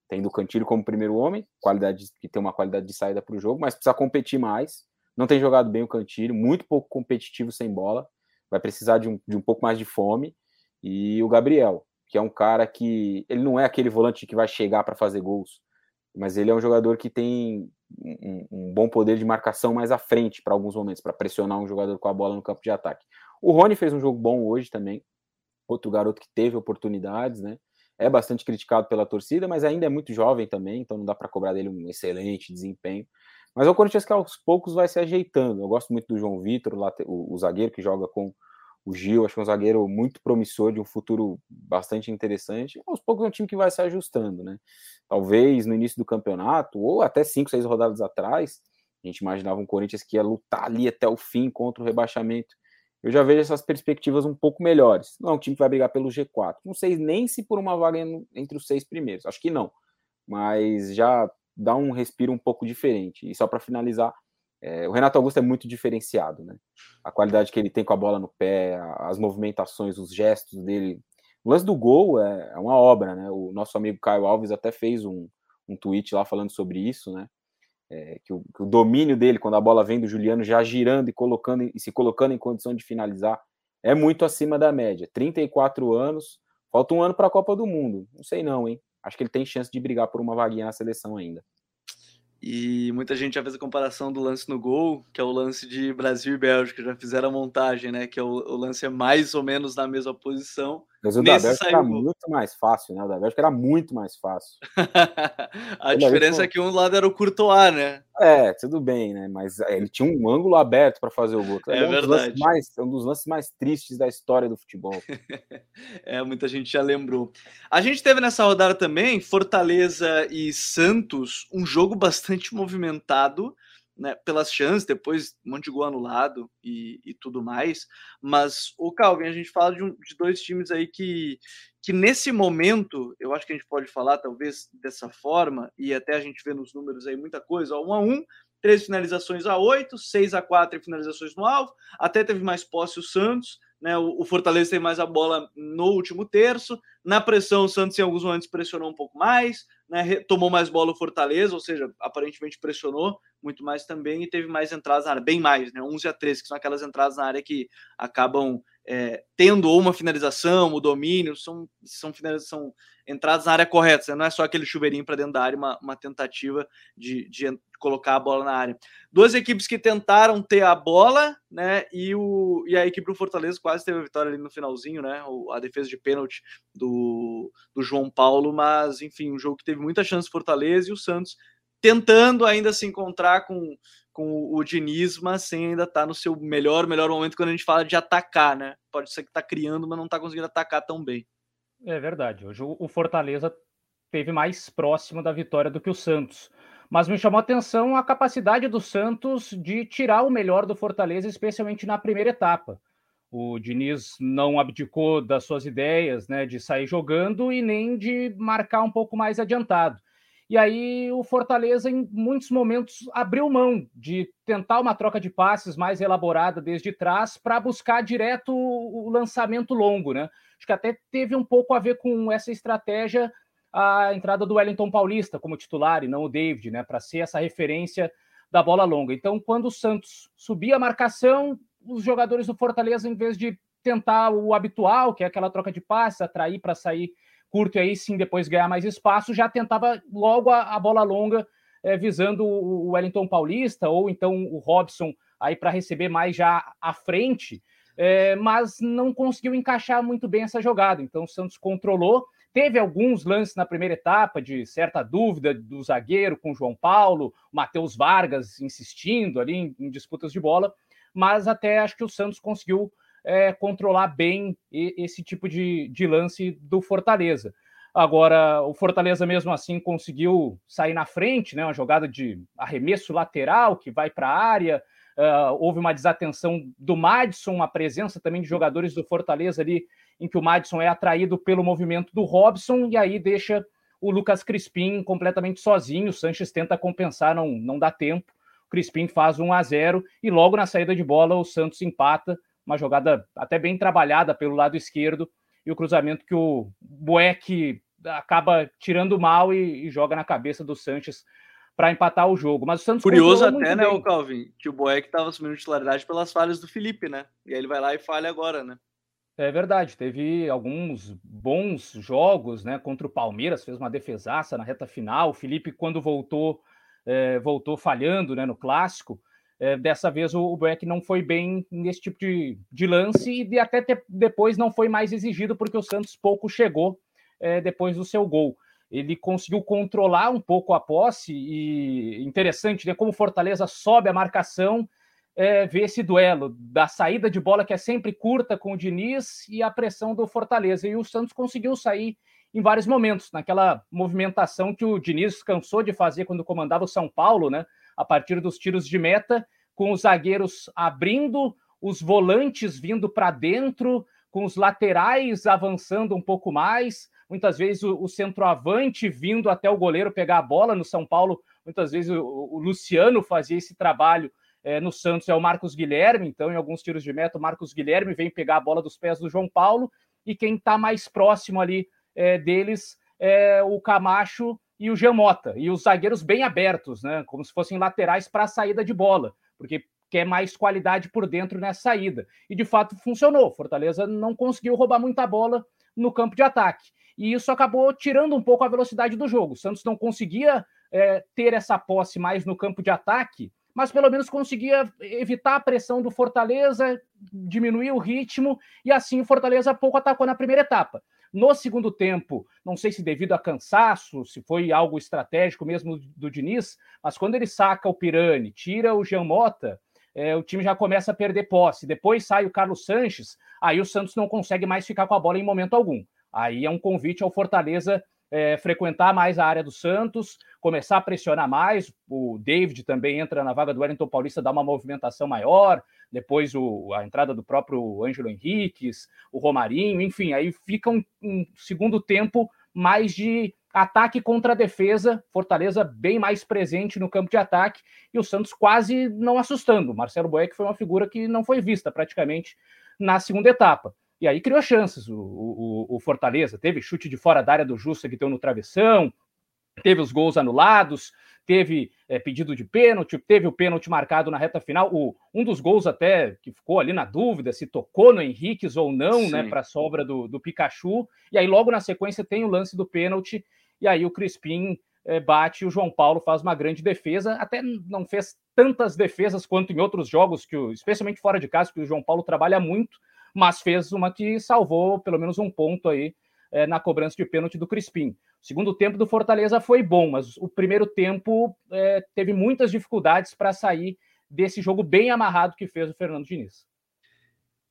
Tendo o Cantilho como primeiro homem, qualidade que tem uma qualidade de saída para o jogo, mas precisa competir mais. Não tem jogado bem o Cantilho, muito pouco competitivo sem bola. Vai precisar de um, de um pouco mais de fome. E o Gabriel, que é um cara que ele não é aquele volante que vai chegar para fazer gols, mas ele é um jogador que tem um, um bom poder de marcação mais à frente para alguns momentos, para pressionar um jogador com a bola no campo de ataque. O Rony fez um jogo bom hoje também, outro garoto que teve oportunidades, né? É bastante criticado pela torcida, mas ainda é muito jovem também, então não dá para cobrar dele um excelente desempenho. Mas é o Corinthians que aos poucos vai se ajeitando. Eu gosto muito do João Vitor, o, o zagueiro que joga com o Gil, acho que é um zagueiro muito promissor, de um futuro bastante interessante. Aos poucos é um time que vai se ajustando, né? Talvez no início do campeonato, ou até cinco, seis rodadas atrás, a gente imaginava um Corinthians que ia lutar ali até o fim contra o rebaixamento. Eu já vejo essas perspectivas um pouco melhores. Não é um time que vai brigar pelo G4. Não sei nem se por uma vaga entre os seis primeiros. Acho que não. Mas já dá um respiro um pouco diferente. E só para finalizar, é, o Renato Augusto é muito diferenciado, né? A qualidade que ele tem com a bola no pé, as movimentações, os gestos dele. O lance do gol é, é uma obra, né? O nosso amigo Caio Alves até fez um, um tweet lá falando sobre isso, né? É, que, o, que, o, domínio dele, quando a bola vem do Juliano, já girando e colocando e se colocando em condição de finalizar, é muito acima da média. 34 anos, falta um ano para a Copa do Mundo. Não sei não, hein? Acho que ele tem chance de brigar por uma vaguinha na seleção ainda. E muita gente já fez a comparação do lance no gol, que é o lance de Brasil e Bélgica, já fizeram a montagem, né? Que é o, o lance é mais ou menos na mesma posição. Mas o Nesse da Bélgica era muito mais fácil, né? O da Bélgica era muito mais fácil. [laughs] a ele diferença é que um lado era o Courtois, né? É, tudo bem, né? Mas é, ele tinha um ângulo aberto para fazer o gol. É, é um verdade. Mais, é um dos lances mais tristes da história do futebol. [laughs] é, muita gente já lembrou. A gente teve nessa rodada também Fortaleza e Santos, um jogo bastante movimentado né, pelas chances, depois um monte de gol anulado e, e tudo mais. Mas o Calvin, a gente fala de, um, de, dois times aí que, que nesse momento, eu acho que a gente pode falar talvez dessa forma, e até a gente vê nos números aí muita coisa, ó, um a um, três finalizações a oito, seis a quatro finalizações no alvo, até teve mais posse o Santos, né, o, Fortaleza tem mais a bola no último terço, na pressão o Santos em alguns momentos pressionou um pouco mais, né, tomou mais bola o Fortaleza, ou seja, aparentemente pressionou muito mais também e teve mais entradas na área, bem mais, né, 11 a 13, que são aquelas entradas na área que acabam é, tendo ou uma finalização, o domínio, são, são, são entradas na área correta, não é só aquele chuveirinho para dentro da área, uma, uma tentativa de, de colocar a bola na área. Duas equipes que tentaram ter a bola, né? E, o, e a equipe do Fortaleza quase teve a vitória ali no finalzinho, né? A defesa de pênalti do, do João Paulo, mas enfim, um jogo que teve muita chance Fortaleza e o Santos tentando ainda se encontrar com, com o Diniz, mas sem ainda estar tá no seu melhor, melhor momento quando a gente fala de atacar, né? Pode ser que está criando, mas não está conseguindo atacar tão bem. É verdade. Hoje o Fortaleza teve mais próximo da vitória do que o Santos. Mas me chamou a atenção a capacidade do Santos de tirar o melhor do Fortaleza, especialmente na primeira etapa. O Diniz não abdicou das suas ideias, né, de sair jogando e nem de marcar um pouco mais adiantado. E aí o Fortaleza, em muitos momentos, abriu mão de tentar uma troca de passes mais elaborada desde trás para buscar direto o lançamento longo, né? Acho que até teve um pouco a ver com essa estratégia a entrada do Wellington Paulista como titular e não o David, né? Para ser essa referência da bola longa. Então, quando o Santos subia a marcação, os jogadores do Fortaleza, em vez de tentar o habitual, que é aquela troca de passes, atrair para sair curto e aí sim depois ganhar mais espaço, já tentava logo a, a bola longa é, visando o Wellington Paulista ou então o Robson aí para receber mais já à frente, é, mas não conseguiu encaixar muito bem essa jogada. Então o Santos controlou, teve alguns lances na primeira etapa de certa dúvida do zagueiro com João Paulo, Matheus Vargas insistindo ali em, em, disputas de bola, mas até acho que o Santos conseguiu é, controlar bem esse tipo de, de lance do Fortaleza. Agora, o Fortaleza mesmo assim conseguiu sair na frente, né? Uma jogada de arremesso lateral que vai para a área. Uh, houve uma desatenção do Madison, a presença também de jogadores do Fortaleza ali, em que o Madison é atraído pelo movimento do Robson, e aí deixa o Lucas Crispim completamente sozinho. O Sanches tenta compensar, não, não dá tempo. O Crispim faz 1 a 0 e logo na saída de bola o Santos empata. Uma jogada até bem trabalhada pelo lado esquerdo e o cruzamento que o Boeck acaba tirando mal e, e joga na cabeça do Sanches para empatar o jogo. Mas o Santos curioso até, né, o Calvin, que o Boeck estava assumindo titularidade pelas falhas do Felipe, né? E aí ele vai lá e falha agora, né? É verdade, teve alguns bons jogos, né? Contra o Palmeiras, fez uma defesaça na reta final. O Felipe, quando voltou, é, voltou falhando, né? No clássico. É, dessa vez o, o Boeck não foi bem nesse tipo de, de lance e até te, depois não foi mais exigido porque o Santos pouco chegou é, depois do seu gol. Ele conseguiu controlar um pouco a posse e interessante, né? Como Fortaleza sobe a marcação, é, ver esse duelo da saída de bola que é sempre curta com o Diniz e a pressão do Fortaleza. E o Santos conseguiu sair em vários momentos, naquela movimentação que o Diniz cansou de fazer quando comandava o São Paulo, né? A partir dos tiros de meta, com os zagueiros abrindo, os volantes vindo para dentro, com os laterais avançando um pouco mais, muitas vezes o, o centroavante vindo até o goleiro pegar a bola. No São Paulo, muitas vezes o, o Luciano fazia esse trabalho. É, no Santos é o Marcos Guilherme, então em alguns tiros de meta, o Marcos Guilherme vem pegar a bola dos pés do João Paulo, e quem está mais próximo ali é, deles é o Camacho e o Jamota, e os zagueiros bem abertos, né, como se fossem laterais para a saída de bola, porque quer mais qualidade por dentro nessa saída. E de fato funcionou. Fortaleza não conseguiu roubar muita bola no campo de ataque e isso acabou tirando um pouco a velocidade do jogo. O Santos não conseguia é, ter essa posse mais no campo de ataque, mas pelo menos conseguia evitar a pressão do Fortaleza, diminuir o ritmo, e assim o Fortaleza pouco atacou na primeira etapa. No segundo tempo, não sei se devido a cansaço, se foi algo estratégico mesmo do Diniz, mas quando ele saca o Pirani, tira o Jean Mota, é, o time já começa a perder posse. Depois sai o Carlos Sanches, aí o Santos não consegue mais ficar com a bola em momento algum. Aí é um convite ao Fortaleza é, frequentar mais a área do Santos, começar a pressionar mais. O David também entra na vaga do Wellington Paulista, dá uma movimentação maior. Depois o, a entrada do próprio Ângelo Henriques, o Romarinho, enfim, aí fica um, um segundo tempo mais de ataque contra a defesa, Fortaleza bem mais presente no campo de ataque e o Santos quase não assustando. Marcelo Boeck foi uma figura que não foi vista praticamente na segunda etapa. E aí criou chances o, o, o Fortaleza. Teve chute de fora da área do Justa que deu no travessão, teve os gols anulados, teve é, pedido de pênalti, teve o pênalti marcado na reta final. O, um dos gols até que ficou ali na dúvida se tocou no Henriques ou não, né, Sim. né, para a sobra do, do Pikachu. E aí logo na sequência tem o lance do pênalti, e aí o Crispim é, bate e o João Paulo faz uma grande defesa. Até não fez tantas defesas quanto em outros jogos, que especialmente fora de casa, que o João Paulo trabalha muito, mas fez uma que salvou pelo menos um ponto aí é, na cobrança de pênalti do Crispim. O segundo tempo do Fortaleza foi bom, mas o primeiro tempo é, teve muitas dificuldades para sair desse jogo bem amarrado que fez o Fernando Diniz.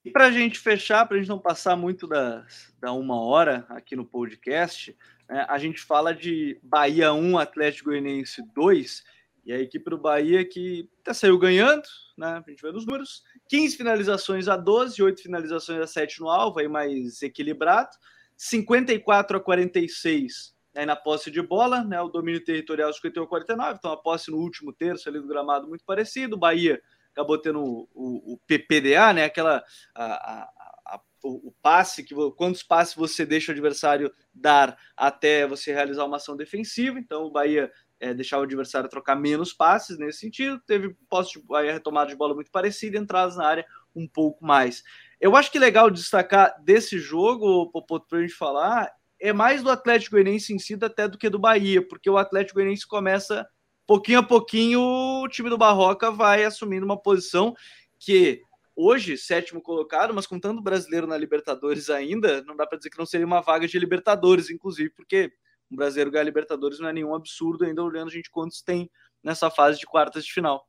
E para a gente fechar, para a gente não passar muito da, da uma hora aqui no podcast, é, a gente fala de Bahia 1, Atlético Goianiense 2, e a equipe do Bahia que até saiu ganhando, né? A gente vê nos números, 15 finalizações a 12, 8 finalizações a 7 no alvo, aí mais equilibrado. 54 a 46 aí na posse de bola, né? O domínio territorial 51 a 49, então a posse no último terço ali do gramado muito parecido. O Bahia acabou tendo o, o, o PPDA, né? Aquela a, a, o, o, passe que quantos passes você deixa o adversário dar até você realizar uma ação defensiva. Então o Bahia é, deixar o adversário trocar menos passes nesse sentido. Teve posse de, aí retomada de bola muito parecida, entradas na área um pouco mais. Eu acho que legal destacar desse jogo, para a gente falar, é mais do Atlético Goianiense em si até do que do Bahia, porque o Atlético Goianiense começa pouquinho a pouquinho, o time do Barroca vai assumindo uma posição que hoje sétimo colocado, mas contando o brasileiro na Libertadores ainda, não dá para dizer que não seria uma vaga de Libertadores, inclusive, porque um brasileiro ganhar Libertadores não é nenhum absurdo, ainda olhando a gente quantos tem nessa fase de quartas de final.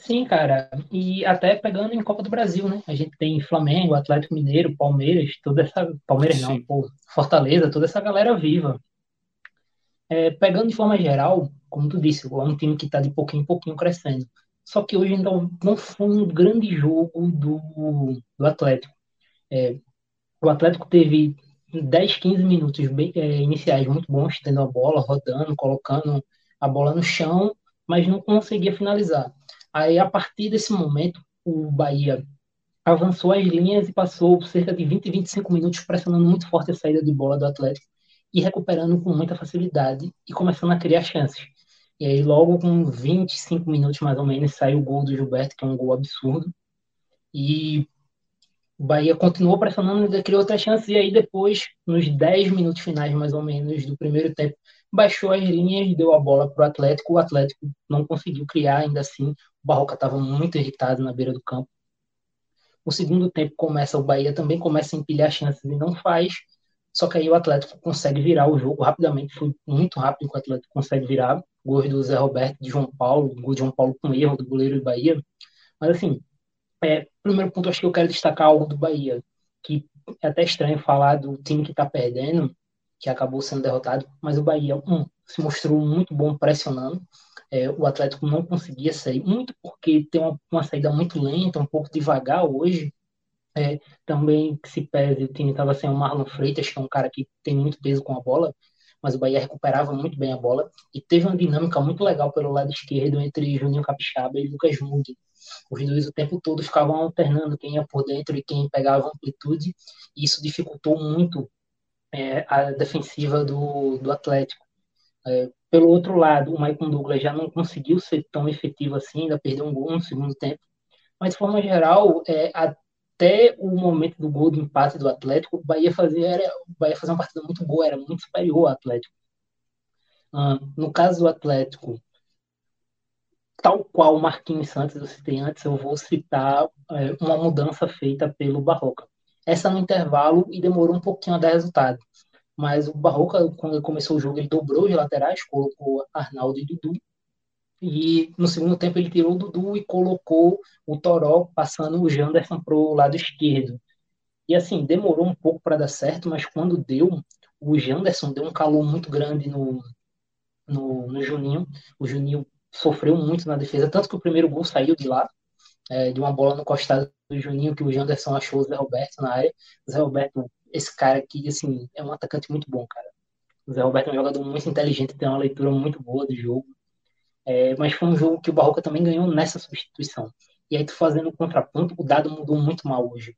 Sim, cara. E até pegando em Copa do Brasil, né? A gente tem Flamengo, Atlético Mineiro, Palmeiras, toda essa. Palmeiras Sim. não, pô, Fortaleza, toda essa galera viva. É, pegando de forma geral, como tu disse, é um time que está de pouquinho em pouquinho crescendo. Só que hoje ainda não foi um grande jogo do, do Atlético. É, o Atlético teve 10, 15 minutos bem, é, iniciais muito bons, tendo a bola, rodando, colocando a bola no chão, mas não conseguia finalizar. Aí, a partir desse momento, o Bahia avançou as linhas e passou cerca de 20, 25 minutos pressionando muito forte a saída de bola do Atlético e recuperando com muita facilidade e começando a criar chances. E aí, logo com 25 minutos mais ou menos, sai o gol do Gilberto, que é um gol absurdo. E o Bahia continuou pressionando, ainda criou outras chances, e aí depois, nos 10 minutos finais mais ou menos do primeiro tempo, baixou as linhas, deu a bola para o Atlético. O Atlético não conseguiu criar, ainda assim. O Barroca estava muito irritado na beira do campo. O segundo tempo começa, o Bahia também começa a empilhar chances e não faz. Só que aí o Atlético consegue virar o jogo rapidamente, foi muito rápido que o Atlético consegue virar. Gol do Zé Roberto, de João Paulo, gol de João Paulo com erro do goleiro do Bahia. Mas assim, é, primeiro ponto, acho que eu quero destacar algo do Bahia, que é até estranho falar do time que está perdendo, que acabou sendo derrotado, mas o Bahia, um, se mostrou muito bom pressionando. É, o Atlético não conseguia sair, muito porque tem uma, uma saída muito lenta, um pouco devagar hoje. É, também que se pese, o time estava sem o Marlon Freitas, que é um cara que tem muito peso com a bola, mas o Bahia recuperava muito bem a bola e teve uma dinâmica muito legal pelo lado esquerdo entre Juninho Capixaba e Lucas Mugni. Os dois o tempo todo ficavam alternando quem ia por dentro e quem pegava amplitude, e isso dificultou muito é, a defensiva do, do Atlético. É, pelo outro lado, o Maicon Douglas já não conseguiu ser tão efetivo assim, ainda perdeu um gol no segundo tempo. Mas, de forma geral, é, até o momento do gol de empate do Atlético, o Bahia fazia, era, o Bahia fazia uma partida muito boa, era muito superior ao Atlético. No caso do Atlético, tal qual Marquinhos Santos eu citei antes, eu vou citar é, uma mudança feita pelo Barroca essa no intervalo e demorou um pouquinho a dar resultado. Mas o Barroca, quando começou o jogo, ele dobrou os laterais, colocou Arnaldo e Dudu. E no segundo tempo ele tirou o Dudu e colocou o Toró, passando o Janderson para o lado esquerdo. E assim, demorou um pouco para dar certo, mas quando deu, o Janderson deu um calor muito grande no, no, no Juninho. O Juninho sofreu muito na defesa, tanto que o primeiro gol saiu de lá, é, de uma bola no costado do Juninho que o Janderson achou o Zé Roberto na área. O Zé Roberto, esse cara aqui, assim, é um atacante muito bom, cara. O Zé Roberto é um jogador muito inteligente, tem uma leitura muito boa do jogo. É, mas foi um jogo que o Barroca também ganhou nessa substituição. E aí, tu fazendo o contraponto, o dado mudou muito mal hoje.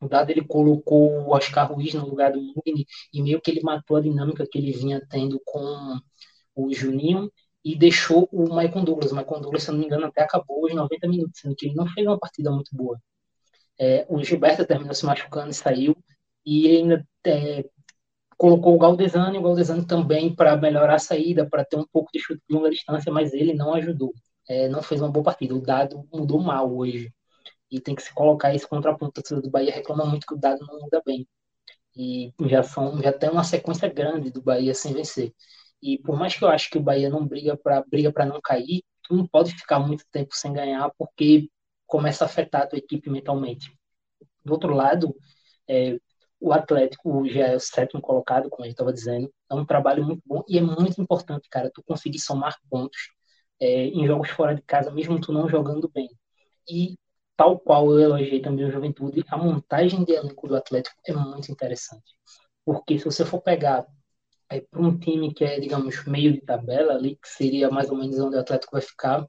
O dado ele colocou o Oscar Ruiz no lugar do Mugni e meio que ele matou a dinâmica que ele vinha tendo com o Juninho e deixou o Michael Douglas. O Michael Douglas, se não me engano, até acabou os 90 minutos, sendo que ele não fez uma partida muito boa. É, o Gilberto terminou se machucando e saiu, e ainda é, colocou o Galdesani, o Galdesani também para melhorar a saída, para ter um pouco de chute de longa distância, mas ele não ajudou. É, não fez uma boa partida. O dado mudou mal hoje. E tem que se colocar esse contraponto. A do Bahia reclama muito que o dado não muda bem. E já, são, já tem uma sequência grande do Bahia sem vencer. E por mais que eu acho que o Bahia não briga para briga para não cair, tu não pode ficar muito tempo sem ganhar porque começa a afetar a tua equipe mentalmente. Do outro lado, é, o Atlético já é o sétimo colocado, como a gente estava dizendo. É um trabalho muito bom e é muito importante, cara, tu conseguir somar pontos é, em jogos fora de casa, mesmo tu não jogando bem. E tal qual eu elogiei também o Juventude, a montagem de elenco do Atlético é muito interessante. Porque se você for pegar para um time que é, digamos, meio de tabela ali, que seria mais ou menos onde o Atlético vai ficar,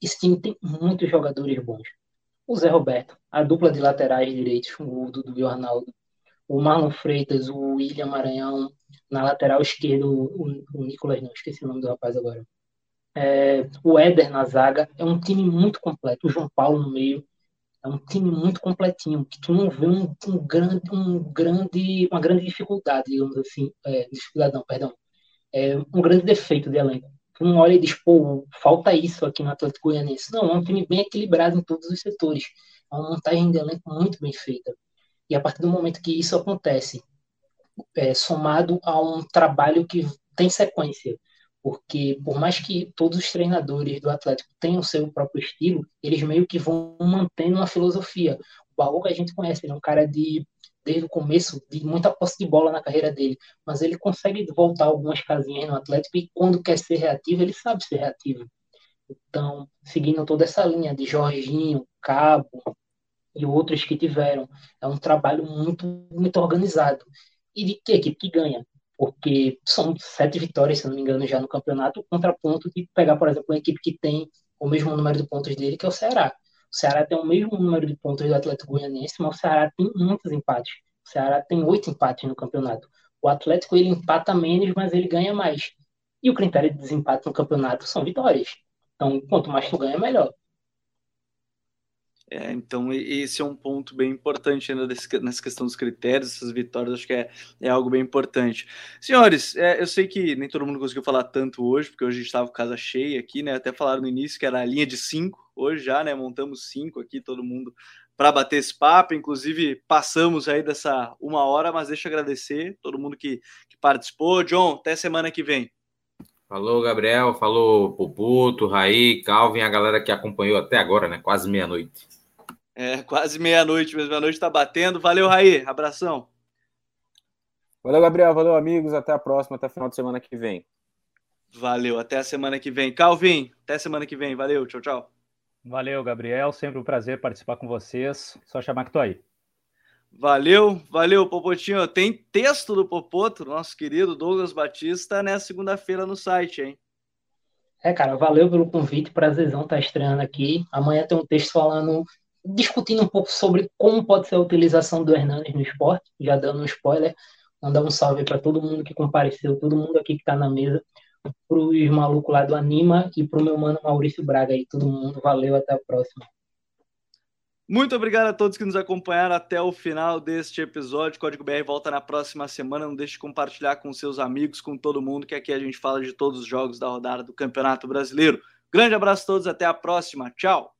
esse time tem muitos jogadores bons. O Zé Roberto, a dupla de laterais direitos, o Dudu e o Arnaldo, o Marlon Freitas, o William Maranhão, na lateral esquerda, o, o Nicolas, não, esqueci o nome do rapaz agora. É, o Éder na zaga, é um time muito completo. O João Paulo no meio, é um time muito completinho, que tu não vê um, um grande, um grande, uma grande dificuldade, digamos assim, é, dificuldade não, perdão, é um grande defeito de elenco. tu não olha e diz, pô, falta isso aqui no Atlético Goianiense. Não, é um time bem equilibrado em todos os setores. É uma montagem de elenco muito bem feita. E a partir do momento que isso acontece, é, somado a um trabalho que tem sequência, porque por mais que todos os treinadores do Atlético tenham seu próprio estilo, eles meio que vão mantendo uma filosofia. O Baú a gente conhece, ele é um cara de desde o começo de muita posse de bola na carreira dele, mas ele consegue voltar algumas casinhas no Atlético e quando quer ser reativo, ele sabe ser reativo. Então, seguindo toda essa linha de Jorginho, Cabo e outros que tiveram, é um trabalho muito, muito organizado. E de que equipe que ganha? Porque são sete vitórias, se não me engano, já no campeonato, contra ponto de pegar, por exemplo, uma equipe que tem o mesmo número de pontos dele, que é o Ceará. O Ceará tem o mesmo número de pontos do Atlético Goianiense, mas o Ceará tem muitos empates. O Ceará tem oito empates no campeonato. O Atlético ele empata menos, mas ele ganha mais. E o critério de desempate no campeonato são vitórias. Então, quanto mais tu ganha, melhor. É, então, esse é um ponto bem importante ainda desse, nessa questão dos critérios, essas vitórias, acho que é, é algo bem importante. Senhores, é, eu sei que nem todo mundo conseguiu falar tanto hoje, porque hoje a gente estava com casa cheia aqui, né? Até falaram no início que era a linha de cinco, hoje já, né? Montamos cinco aqui, todo mundo para bater esse papo. Inclusive, passamos aí dessa uma hora, mas deixa eu agradecer todo mundo que, que participou. John, até semana que vem. Falou, Gabriel. Falou, Puputo, Raí, Calvin, a galera que acompanhou até agora, né? Quase meia-noite. É, quase meia-noite mesmo. Meia-noite está batendo. Valeu, Raí. Abração. Valeu, Gabriel. Valeu, amigos. Até a próxima. Até final de semana que vem. Valeu. Até a semana que vem. Calvin, até semana que vem. Valeu. Tchau, tchau. Valeu, Gabriel. Sempre um prazer participar com vocês. Só chamar que tô aí. Valeu, valeu, Popotinho. Tem texto do Popoto, nosso querido Douglas Batista, nessa segunda-feira no site, hein? É, cara, valeu pelo convite. Prazerzão estar tá estreando aqui. Amanhã tem um texto falando discutindo um pouco sobre como pode ser a utilização do Hernandes no esporte, já dando um spoiler, mandar um salve para todo mundo que compareceu, todo mundo aqui que está na mesa, para os malucos lá do Anima e para o meu mano Maurício Braga aí, todo mundo, valeu, até a próxima. Muito obrigado a todos que nos acompanharam até o final deste episódio. Código BR volta na próxima semana. Não deixe de compartilhar com seus amigos, com todo mundo, que aqui a gente fala de todos os jogos da rodada do Campeonato Brasileiro. Grande abraço a todos, até a próxima. Tchau!